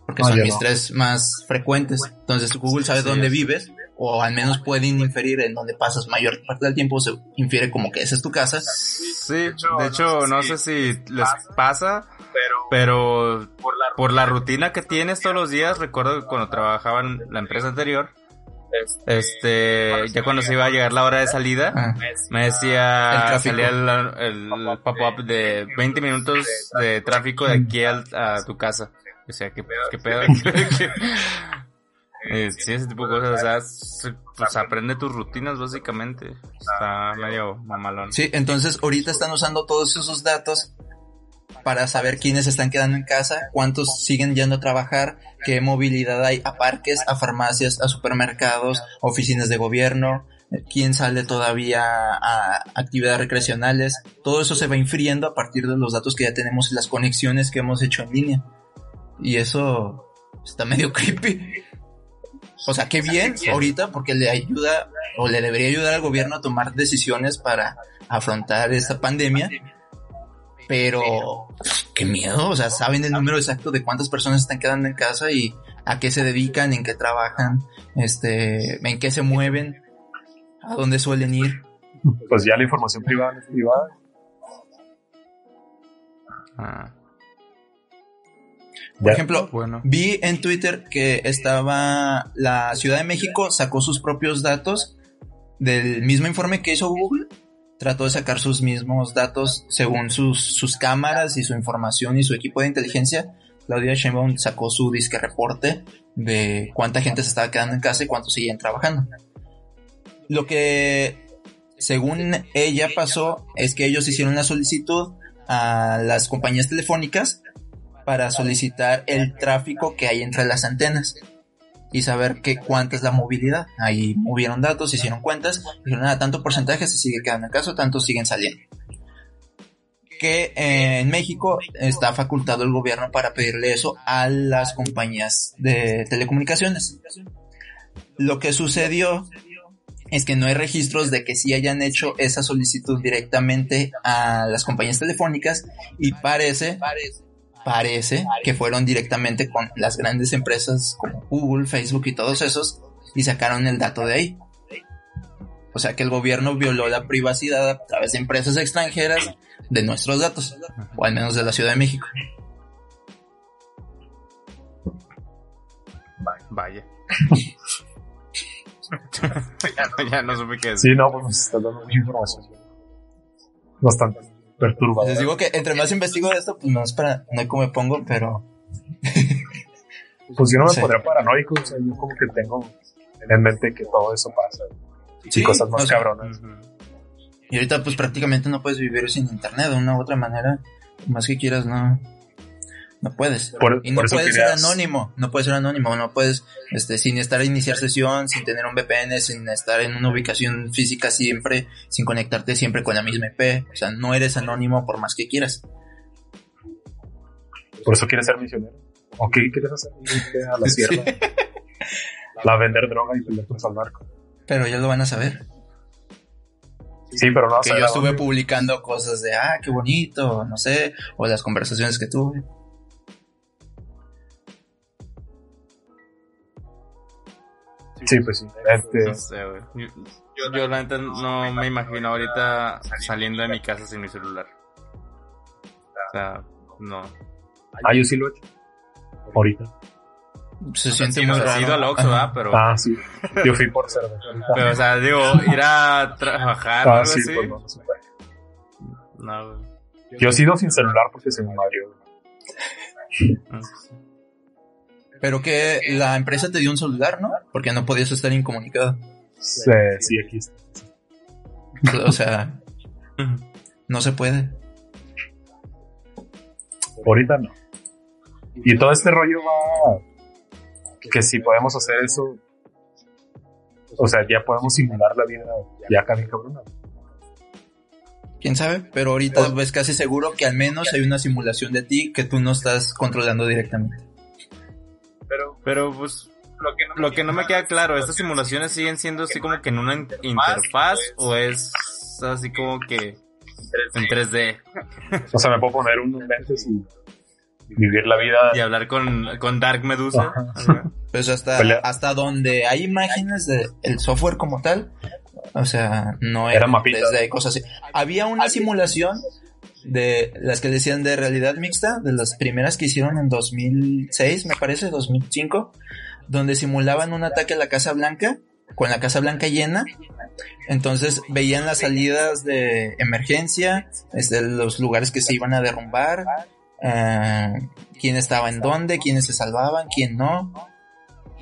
Porque Ah, son mis no. tres más frecuentes. Entonces Google sabe Sí, dónde es. vives o al menos pueden inferir en dónde pasas mayor parte del tiempo. Se infiere como que esa es tu casa. Sí, de hecho, no sé si les pasa, pero por la rutina que tienes todos los días, recuerdo que cuando trabajaba en la empresa anterior, este, ya cuando se iba a llegar la hora de salida, Ah, me El decía, tráfico. salía el, el pop-up de 20 minutos de tráfico de aquí al- a tu casa. O sea, ¿qué, qué pedo? Eh, sí, ese tipo de cosas, o sea, se- pues aprende tus rutinas básicamente. Está medio mamalón. Sí, entonces ahorita están usando todos esos datos para saber quiénes están quedando en casa, cuántos siguen yendo a trabajar, qué movilidad hay a parques, a farmacias, a supermercados, oficinas de gobierno, quién sale todavía a actividades recreacionales. Todo eso se va infriendo a partir de los datos que ya tenemos y las conexiones que hemos hecho en línea. Y eso está medio creepy. O sea, qué bien ahorita porque le ayuda o le debería ayudar al gobierno a tomar decisiones para afrontar esta pandemia. Pero qué miedo, o sea, saben el número exacto de cuántas personas están quedando en casa y a qué se dedican, en qué trabajan, este, en qué se mueven, a dónde suelen ir. Pues ya la información privada es privada. Ah, Por ejemplo, bueno. Vi en Twitter que estaba la Ciudad de México sacó sus propios datos del mismo informe que hizo Google. Trató de sacar sus mismos datos según sus, sus cámaras y su información y su equipo de inteligencia. Claudia Sheinbaum sacó su disque reporte de cuánta gente se estaba quedando en casa y cuántos seguían trabajando. Lo que, según ella pasó, es que ellos hicieron una solicitud a las compañías telefónicas para solicitar el tráfico que hay entre las antenas y saber qué cuánta es la movilidad. Ahí movieron datos, hicieron cuentas, dijeron, nada, tanto porcentaje se sigue quedando en casa, tantos siguen saliendo. Que eh, en México está facultado el gobierno para pedirle eso a las compañías de telecomunicaciones. Lo que sucedió es que no hay registros de que sí hayan hecho esa solicitud directamente a las compañías telefónicas y parece parece que fueron directamente con las grandes empresas como Google, Facebook y todos esos y sacaron el dato de ahí. O sea que el gobierno violó la privacidad a través de empresas extranjeras de nuestros datos, o al menos de la Ciudad de México. Vaya. ya, no supe qué decir. Sí, no, pues nos está dando mucha información. Bastante Les digo que entre más investigo de esto, pues es para, no hay como me pongo, pero. pues yo no me pondría paranoico, o sea, yo como que tengo en mente que todo eso pasa. Sí, y cosas más cabronas. Y ahorita pues prácticamente no puedes vivir sin internet de una u otra manera. Más que quieras, no. No puedes. y no puedes ser anónimo, no puedes ser anónimo, no puedes, este, sin estar a iniciar sesión, sin tener un VPN, sin estar en una ubicación física siempre, sin conectarte siempre con la misma IP. O sea, no eres anónimo por más que quieras. Por eso quieres ser misionero. ¿O qué quieres hacer? a la sierra. La vender droga y vender al narco. Pero ya lo van a saber. Sí, pero no. Que yo estuve publicando cosas de, ah, qué bonito, no sé, o las conversaciones que tuve. Sí, pues sí. Este... No sé, güey. Yo, yo, la neta no me imagino ahorita saliendo de mi casa sin mi celular. O sea, no. Ah, yo sí lo he hecho. Ahorita. Se siente muy raro. ido al Oxxo, ¿ah? Pero... Ah, sí. Yo fui por cerveza. Pero, o sea, digo, ir a trabajar ah, sí, así. Pues no, güey. Yo he sido sin celular porque se me mareó. Pero que la empresa te dio un celular, ¿no? Porque no podías estar incomunicado. Sí, sí, aquí está. O sea, no se puede. Ahorita no. Y todo este rollo va que si podemos hacer eso, o sea, ya podemos simular la vida ya acá bien cabrona. Quién sabe, pero ahorita ves casi seguro que al menos hay una simulación de ti que tú no estás controlando directamente. Pero, pues lo que no, me queda claro, ¿estas simulaciones siguen siendo así como que en una interfaz o es así como que en 3D? O sea, me puedo poner unos lentes y vivir la vida. Y hablar con, con Dark Medusa. Pues hasta, hasta donde hay imágenes del el software como tal, o sea, no era, desde cosas así. Había una simulación de las que decían de realidad mixta, de las primeras que hicieron en 2006, me parece, 2005, donde simulaban un ataque a la Casa Blanca, con la Casa Blanca llena. Entonces veían las salidas de emergencia, desde los lugares que se iban a derrumbar, eh, quién estaba en dónde, quiénes se salvaban, quién no.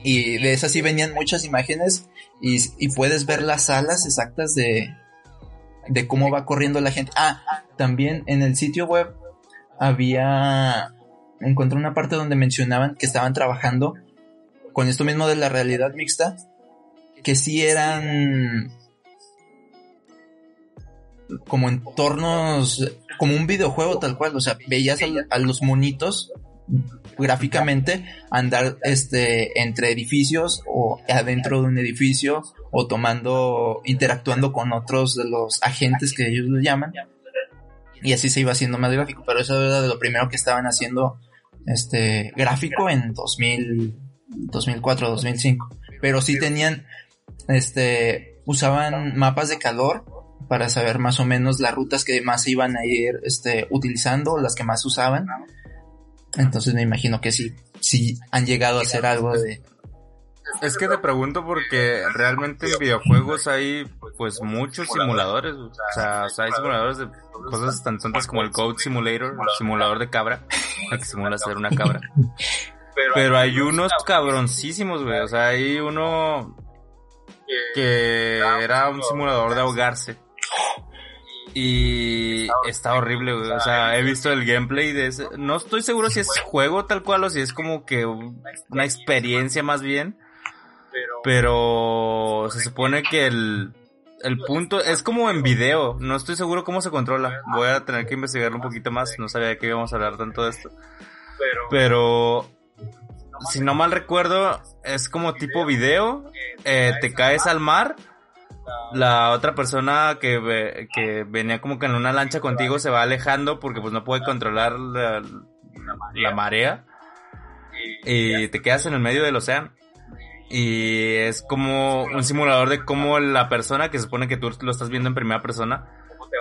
Y de esas sí venían muchas imágenes y, y puedes ver las salas exactas de, de cómo va corriendo la gente. Ah, también en el sitio web había... Encontré una parte donde mencionaban que estaban trabajando con esto mismo de la realidad mixta, que sí eran como entornos, como un videojuego tal cual, o sea, veías a, los monitos gráficamente andar este entre edificios o adentro de un edificio o tomando interactuando con otros de los agentes que ellos lo llaman y así se iba haciendo más gráfico pero eso era de lo primero que estaban haciendo este gráfico en 2000 2004 2005 pero sí tenían este usaban mapas de calor para saber más o menos las rutas que más iban a ir este, utilizando, las que más usaban. Entonces me imagino que sí, sí han llegado a hacer algo de... Es que te pregunto porque realmente en videojuegos hay pues muchos simuladores, o sea, hay simuladores de cosas tan tontas como el Code Simulator, el simulador de cabra, que simula ser una cabra. Pero hay unos cabroncísimos, güey, o sea, hay uno que era un simulador de ahogarse y está horrible, O sea, he visto el gameplay de ese. No estoy seguro si es juego tal cual o si es como que una experiencia más bien. Pero se supone que el, el punto es como en video. No estoy seguro cómo se controla. Voy a tener que investigarlo un poquito más. No sabía que íbamos a hablar tanto de esto. Pero si no mal recuerdo, es como tipo video. Eh, te caes al mar la otra persona que, que venía como que en una lancha contigo se va alejando porque pues no puede controlar la, marea y te quedas en el medio del océano. Y es como un simulador de cómo la persona que se supone que tú lo estás viendo en primera persona,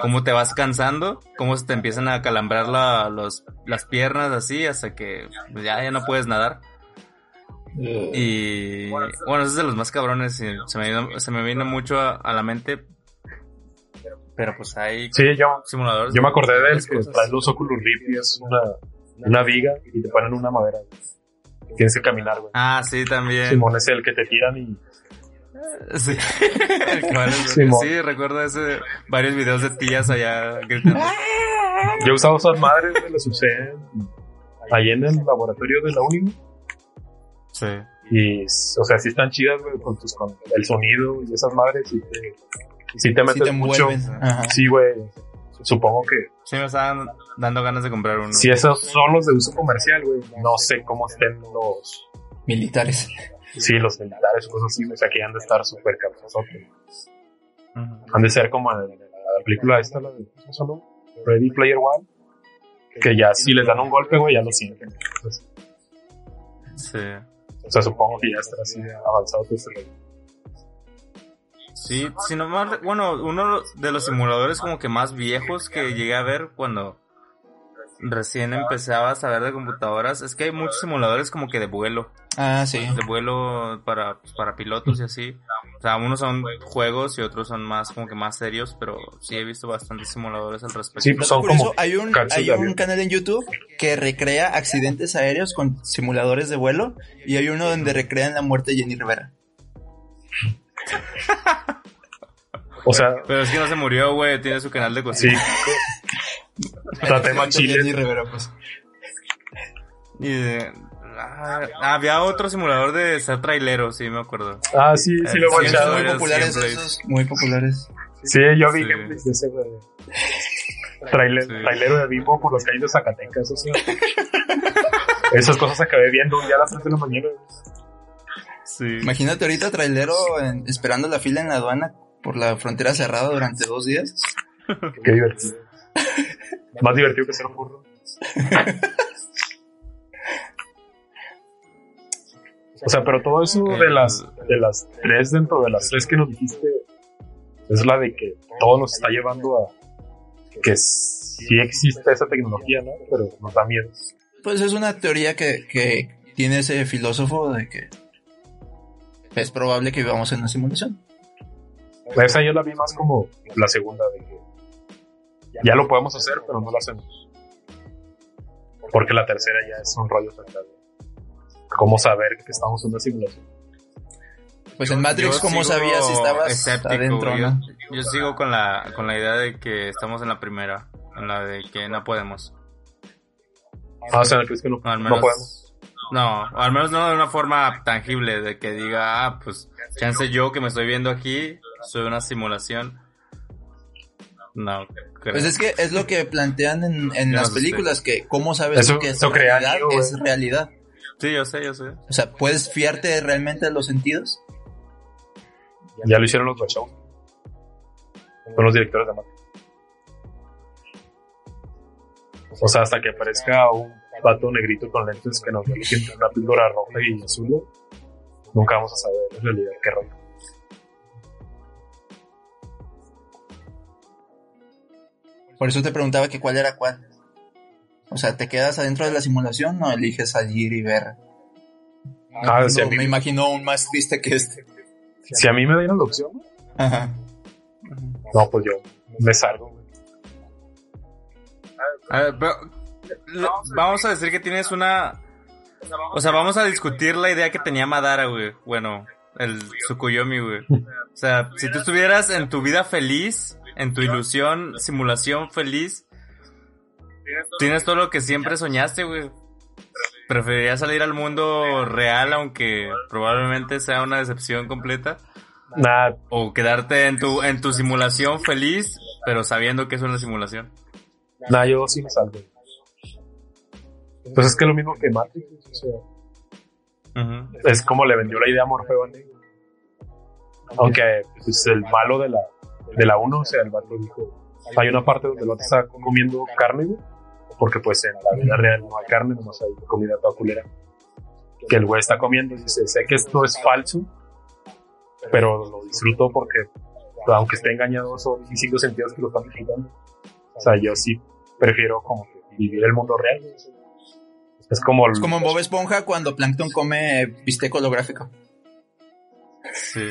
cómo te vas cansando, cómo se te empiezan a calambrar la, los, las piernas así hasta que ya, ya no puedes nadar. Y bueno, ese es de los más cabrones. y se, me vino, se me vino mucho a, a la mente. Pero pues hay Sí, yo, simuladores. yo me acordé de él, muchas que trae los Oculus Rift y es una, una viga y te ponen una madera. Tienes que caminar, güey. Ah, sí, también. Simón es el que te tiran y Sí. ¿Cuál es? Simón. sí, recuerdo ese, varios videos de tías allá gritando. yo he usado esas madres, me las usé ahí en el laboratorio de la uni Sí. y, o sea, sí están chidas, güey, con, tus- con el sonido y esas madres y te, sí te Sí metes te mucho. Ajá. Sí, güey. Supongo que Sí, me estaban dando ganas de comprar uno. si esos son los de uso comercial, güey, no sé cómo estén los, Militares. sí, los militares o cosas así, o sea, que han de estar súper cabrosotes. Ujú. Han de ser como en la película esta, la de, ¿cómo se llama? Ready Player One. Que ya si les dan un golpe, güey, ya lo sienten. Entonces, Sí. o sea, supongo que ya estará así avanzado todo este rollo. Sí, si no mal- bueno, uno de los simuladores como que más viejos que llegué a ver cuando recién empezaba a saber de computadoras, es que hay muchos simuladores como que de vuelo, Ah, sí. de vuelo para, pues, para pilotos y así. O sea, unos son juegos y otros son más como que más serios, pero sí he visto bastantes simuladores al respecto. Sí, pues son Por eso como hay un, hay un canal en YouTube que recrea accidentes aéreos con simuladores de vuelo y hay uno donde recrean la muerte de Jenny Rivera. O sea, Pero es que no se murió, güey, tiene su canal de sí. cocina. Traté más Jenny chile. Rivera, pues. Y de- ah, había otro simulador de ser trailero, sí, me acuerdo. Ah, sí, sí lo he Sí, muy populares esos, muy populares. Sí, yo vi Sí. gameplays de ese, güey. Trailer, Sí. Trailero de Bimbo por los calles de Zacatecas, o sea. Esas cosas acabé viendo un día a las 3 de la mañana. Sí. Imagínate ahorita trailero en- esperando la fila en la aduana por la frontera cerrada durante dos días. Qué divertido. Más divertido que ser burro. O sea, pero todo eso de las, de las tres dentro de las tres que nos dijiste es la de que todo nos está llevando a que sí existe esa tecnología, ¿no? Pero nos da miedo. Pues es una teoría que, que tiene ese filósofo de que es probable que vivamos en una simulación. Esa yo la vi más como la segunda de que ya lo podemos hacer, pero no lo hacemos. Porque la tercera ya es un rollo total. ¿Cómo saber que estamos en una simulación? Pues en Matrix, ¿cómo sabías si estabas escéptico, adentro yo, no? yo sigo con la, con la idea de que estamos en la primera, en la de que no podemos. Ah, o sea, ¿crees que no, no menos, podemos? No, o al menos no de una forma tangible, de que diga, ah, pues, chance yo que me estoy viendo aquí, soy una simulación. No, creo. Pues es que es lo que plantean en, en las películas, que cómo sabes Eso- que es realidad, es realidad. Sí, yo sé, yo sé. O sea, ¿puedes fiarte realmente de los sentidos? Ya lo hicieron los Wachowski. Son los directores de Matrix. O sea, hasta que aparezca un pato negrito con lentes que nos dé una píldora roja y azul, nunca vamos a saber en realidad qué rollo. Por eso te preguntaba que cuál era cuál. O sea, ¿te quedas adentro de la simulación o eliges salir y ver? Ah, No, si a mí- me imagino un más triste que este. Si a mí me dieran la opción, Ajá. no, pues yo me salgo. A ver, pero, lo- vamos a decir que tienes una... O sea, vamos a discutir la idea que tenía Madara, güey. Bueno, el Tsukuyomi, güey. O sea, si tú estuvieras en tu vida feliz, en tu ilusión, simulación feliz, tienes todo lo que siempre soñaste, güey. ¿Preferirías salir al mundo real, aunque probablemente sea una decepción completa? Nah, ¿O quedarte en tu, en tu simulación feliz, pero sabiendo que es una simulación? nah, yo sí me salgo. Pues es que es lo mismo que Matrix. o sea, Ujú. es como le vendió la idea a Morfeo a Neo. Aunque pues, el malo de la de la 1, o sea, el vato dijo, hay una parte donde el vato está comiendo carne, porque pues en la vida real no hay carne, nomás hay comida toda culera. Que el güey está comiendo y dice, sé que esto es falso, pero lo disfruto porque aunque esté engañado son mis cinco sentidos que lo están disfrutando. O sea, yo sí prefiero como que vivir el mundo real. Es como... Es como en Bob Esponja cuando Plankton come bistec holográfico. Sí.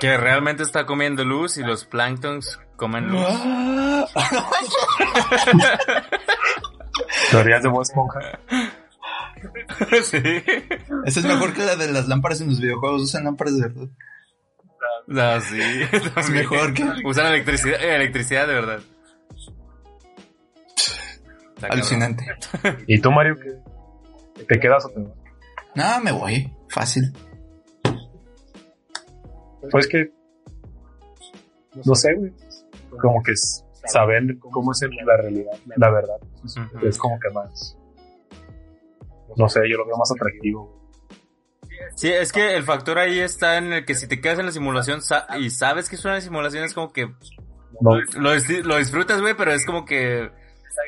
Que realmente está comiendo luz y los planktons comen luz. Teorías de Bob Esponja. sí. Esa es mejor que la de las lámparas en los videojuegos. Usan lámparas de verdad. Ah, sí. Es mejor que... Usan electricidad, eh, electricidad de verdad. Está Alucinante. ¿Y tú, Mario, qué? ¿Te quedas o te vas? No, me voy. Fácil. Pues que... No sé, güey. Como que es saber cómo es la realidad, la verdad. Es como que más... No sé, yo lo veo más atractivo. Sí, es que el factor ahí está en el que si te quedas en la simulación sa- y sabes que es una simulación, es como que No, lo, dis- lo disfrutas, güey, pero es como que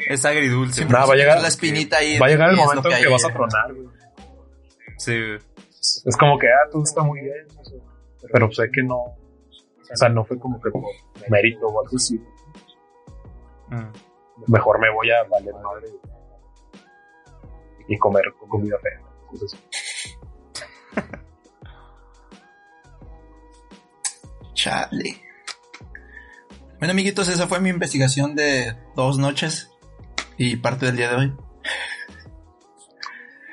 es agridulce. Nada, va a llegar- la espinita ahí. va a llegar el momento en hay que vas a tronar, güey. Sí, güey. Es como que, ah, todo está muy bien. Pero sé que no. O sea, no fue como que por mérito o algo así. Mm. Mejor me voy a valer madre y comer comida fea. Entonces, Chale. Bueno, amiguitos, esa fue mi investigación de dos noches y parte del día de hoy.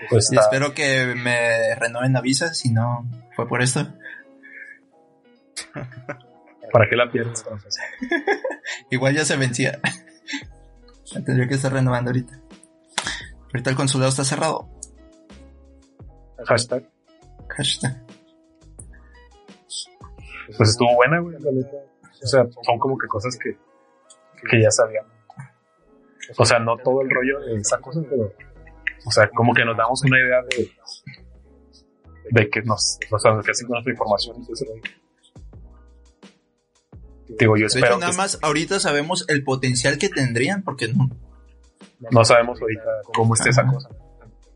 pues Y espero que me renueven la visa, si no fue por esto. ¿Para qué la pierdes? entonces? Igual ya se vencía. La tendría que estar renovando ahorita. Ahorita el consulado está cerrado. Hashtag. Hashtag. Pues estuvo buena, güey. O sea, son como que cosas que, que ya sabíamos. O sea, no todo el rollo de esa cosa, pero. O sea, como que nos damos una idea de. de que nos. O sea, que así con nuestra información y. Digo, yo De espero hecho, que nada más ahorita sabemos el potencial que tendrían, porque no. no sabemos ahorita cómo esté esa Ajá. cosa.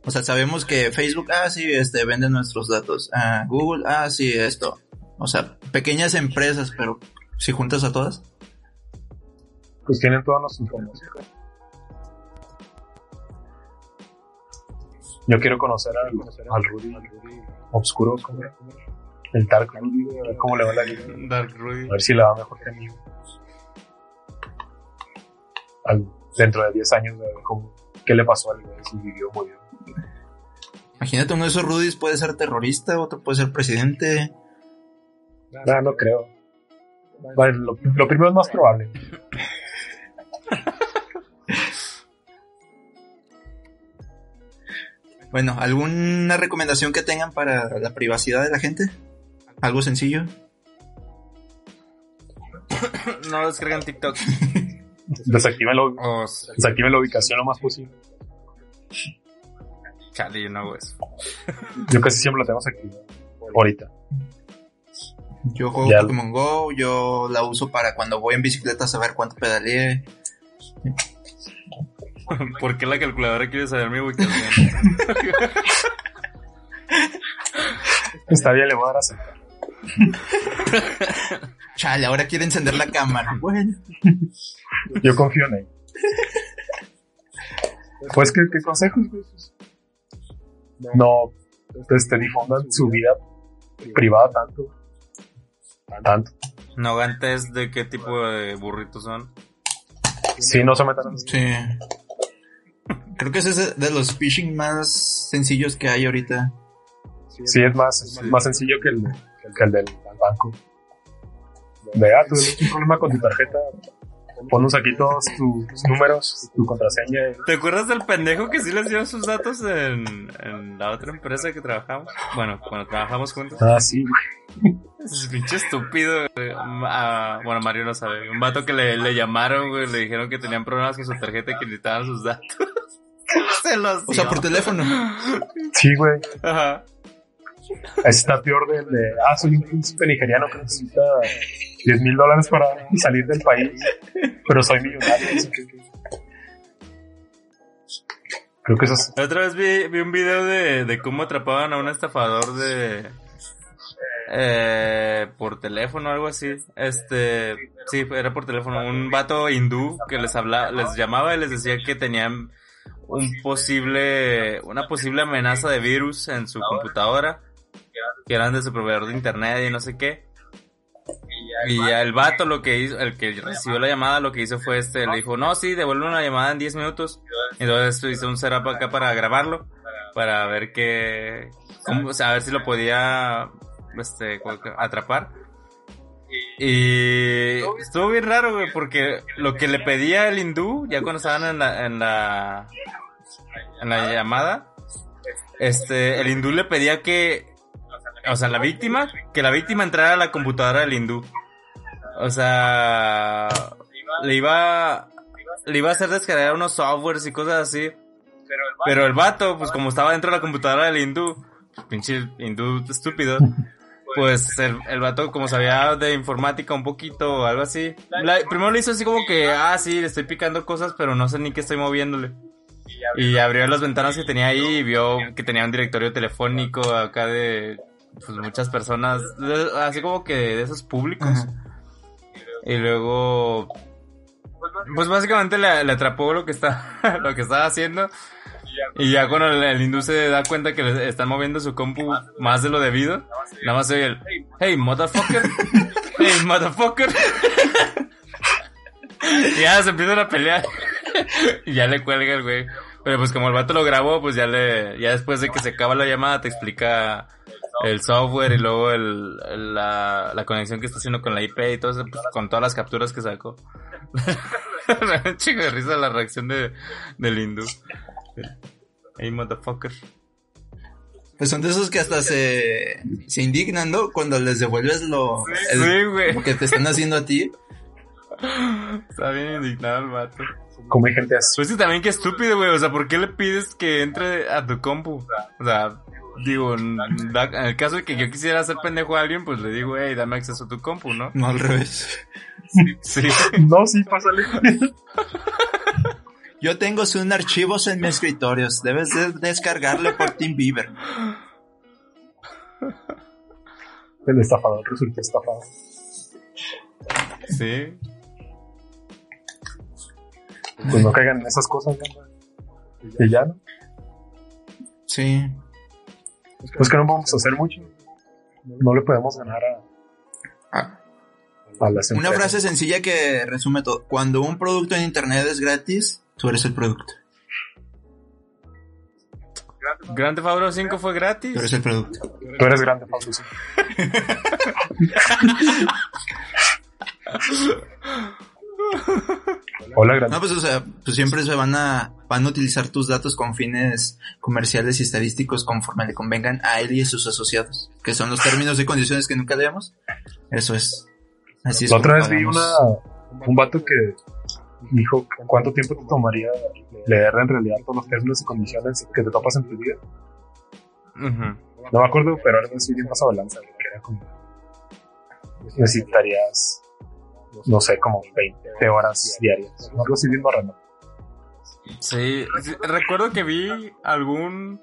O sea, sabemos que Facebook, ah, sí, este, vende nuestros datos. Ah, Google, ah, sí, esto. O sea, pequeñas empresas, pero si juntas a todas. Pues tienen todas las informaciones. Yo quiero conocer al, al Rudy, Obscuro, ¿cómo era? el Dark Rudy, güey, a ver cómo le va la vida. Dark Rudy. A ver si le va mejor que a mí. Al- dentro de 10 años, a ver cómo, qué le pasó al güey, si vivió o murió. Imagínate, uno de esos Rudis puede ser terrorista, otro puede ser presidente. No, no creo. Bueno, lo, lo primero es más probable. Bueno, ¿alguna recomendación que tengan para la privacidad de la gente? Algo sencillo. No descargan TikTok. Desactiven, lo- desactiven la ubicación lo más posible. chale, yo no hago eso. Yo casi siempre lo tenemos aquí. Ahorita. Yo juego Ya. Pokémon Go, yo la uso para cuando voy en bicicleta saber cuánto pedaleé. ¿Por qué la calculadora quiere saber mi ubicación? Está bien, le voy a dar a aceptar. Chale, ahora quiere encender la cámara. Bueno. Yo confío en él. Pues, ¿qué, qué consejos? No, este, difundan su vida privada tanto. Tanto. No hagan test de qué tipo de burritos son. Sí, no se metan en Sí. Creo que ese es de los phishing más sencillos que hay ahorita. Sí, es más, más sencillo que el, que el del banco. De, ah, tú tienes un problema con tu tarjeta, ponnos aquí todos tus números, tu contraseña. ¿Te acuerdas del pendejo que sí les dio sus datos en, en la otra empresa que trabajamos? Bueno, cuando trabajamos juntos. Ah, sí, güey. Es pinche estúpido. güey. Ah, bueno, Mario no sabe. Un vato que le, le llamaron, güey, le dijeron que tenían problemas con su tarjeta y que necesitaban sus datos. Se los O sea, por teléfono. Sí, güey. Ajá. Está peor del de, ah, soy un príncipe nigeriano que necesita 10 mil dólares para salir del país, pero soy millonario. Creo que eso es, otra vez vi, vi un video de, de cómo atrapaban a un estafador de... Eh, por teléfono algo así. Este, sí, era por teléfono. Un vato hindú que les hablaba, les llamaba y les decía que tenían un posible, una posible amenaza de virus en su computadora, que eran de su proveedor de internet y no sé qué. Y ya el vato lo que hizo, el que recibió la llamada, lo que hizo fue este, le dijo, no, sí, devuelve una llamada en 10 minutos. Entonces hizo un setup acá para grabarlo, para ver qué, o sea, a ver si lo podía, este, atrapar. Y estuvo bien raro, güey, porque lo que le pedía el hindú, ya cuando estaban en la, en la, en la llamada, este, el hindú le pedía que, o sea, la víctima, que la víctima entrara a la computadora del hindú. O sea, le iba, le iba a hacer descargar unos softwares y cosas así. Pero el vato, pues como estaba dentro de la computadora del hindú, pinche hindú estúpido, pues el, el vato como sabía de informática un poquito o algo así. primero le hizo así como que, ah, sí, le estoy picando cosas, pero no sé ni qué estoy moviéndole. Y abrió las ventanas que tenía ahí y vio que tenía un directorio telefónico acá de pues, muchas personas, así como que de esos públicos. Y luego, pues básicamente le, atrapó lo que está, lo que estaba haciendo. Y ya cuando el, el se da cuenta que le están moviendo su compu más de lo debido, nada más oye el, hey, motherfucker, hey, motherfucker. y ya se empiezan a pelear. y ya le cuelga el güey. Pero pues como el vato lo grabó, pues ya le, ya después de que se acaba la llamada te explica el software y luego el, la, la, conexión que está haciendo con la IP y todo eso, pues, con todas las capturas que sacó. Me chico de risa la reacción de, del hindú. Hey, motherfucker. Pues son de esos que hasta se, se indignan, ¿no? Cuando les devuelves lo, que te están haciendo a ti. Está bien indignado el vato. Como hay gente así. Pues sí, también qué estúpido, güey. O sea, ¿por qué le pides que entre a tu compu? O sea, Digo, en, el caso de que yo quisiera hacer pendejo a alguien, pues le digo, hey, dame acceso a tu compu, ¿no? No, al revés. Sí. no, sí, pásale. Yo tengo sus archivos en mi escritorio. Debes de descargarle por TeamViewer. El estafador resulta estafado. Sí. Pues no caigan en esas cosas, ¿no? Y ya, ¿no? Sí. Pues que no vamos a hacer mucho. No le podemos ganar a, ah. Una frase sencilla que resume todo. Cuando un producto en internet es gratis, tú eres el producto. Grande Fabro 5 fue gratis. Tú eres el producto. Tú eres Grande Fabro 5. Hola, No, pues o sea, pues siempre se van a, van a utilizar tus datos con fines comerciales y estadísticos conforme le convengan a él y a sus asociados, que son los términos y condiciones que nunca leemos. Eso es. Así es. La otra vez vi una, un vato que dijo cuánto tiempo te tomaría leer en realidad todos los términos y condiciones que te topas en tu vida. No me acuerdo, pero ahora sí bien pasado lanza, que era como necesitarías no sé, como 20 horas diarias. Algo así bien Sí, recuerdo que vi algún,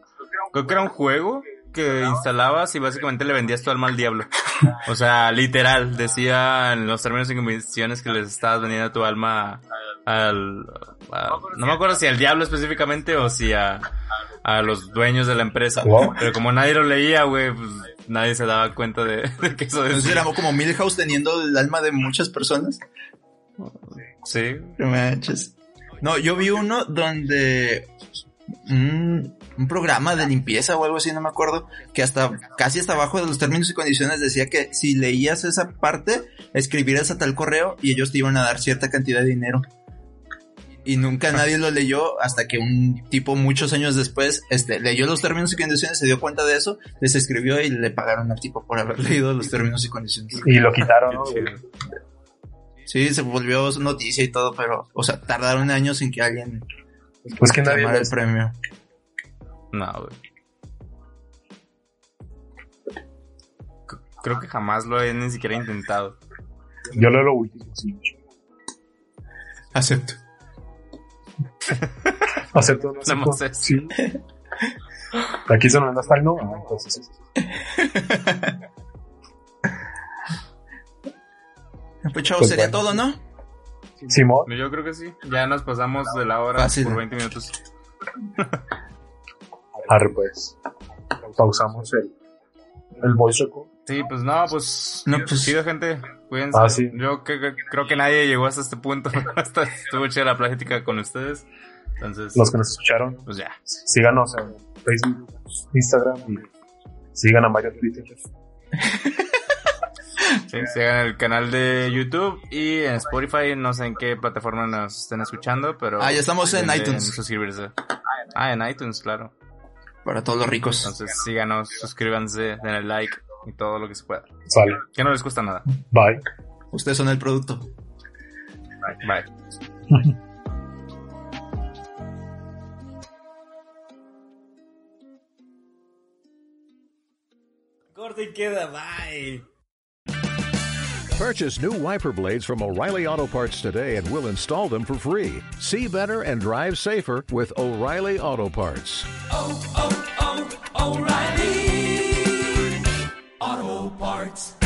creo que era un juego que instalabas y básicamente le vendías tu alma al diablo. O sea, literal, decía en los términos y condiciones que les estabas vendiendo tu alma al, no me acuerdo si al diablo específicamente o si a, a los dueños de la empresa. Pero como nadie lo leía, güey, pues nadie se daba cuenta de, que eso Entonces era como Milhouse teniendo el alma de muchas personas. Sí. No, yo vi uno donde un, un, programa de limpieza o algo así, no me acuerdo, que hasta casi hasta abajo de los términos y condiciones decía que si leías esa parte, escribieras a tal correo y ellos te iban a dar cierta cantidad de dinero y nunca nadie lo leyó hasta que un tipo muchos años después este, leyó los términos y condiciones, se dio cuenta de eso, les escribió y le pagaron al tipo por haber leído los términos y condiciones. Y lo quitaron, ¿no? Sí, se volvió noticia y todo, pero, o sea, tardaron años en que alguien pues que nadie el premio. No, güey. Creo que jamás lo he ni siquiera intentado. Yo leo lo último, sí. Acepto. Acepto, no acepto. Sí. Aquí solo no está el no, entonces. Pues chavo, pues sería todo, ¿no? Simón. Yo creo que sí. Ya nos pasamos de la hora por 20 minutos. Arre, pues. Pausamos el, el voice record. Sí, pues no, pues. No, pues- chido, gente. Cuídense. Ah, sí. Yo que- que- creo que nadie llegó hasta este punto. Hasta estuvo chida la plática con ustedes. Entonces, Los que nos escucharon, pues ya. síganos en Facebook, Instagram y sigan a Mario Twitter. Sí, sigan el canal de YouTube y en Spotify. No sé en qué plataforma nos estén escuchando, pero. Ah, ya estamos en iTunes. suscribirse. Ah, en iTunes, claro. Para todos los ricos. Entonces síganos, suscríbanse, denle like y todo lo que se pueda. Sale. Que no les cuesta nada. Bye. Ustedes son el producto. Bye. Corte y queda, bye. Purchase new wiper blades from O'Reilly Auto Parts today and we'll install them for free. See better and drive safer with O'Reilly Auto Parts. oh, oh, oh O'Reilly Auto Parts.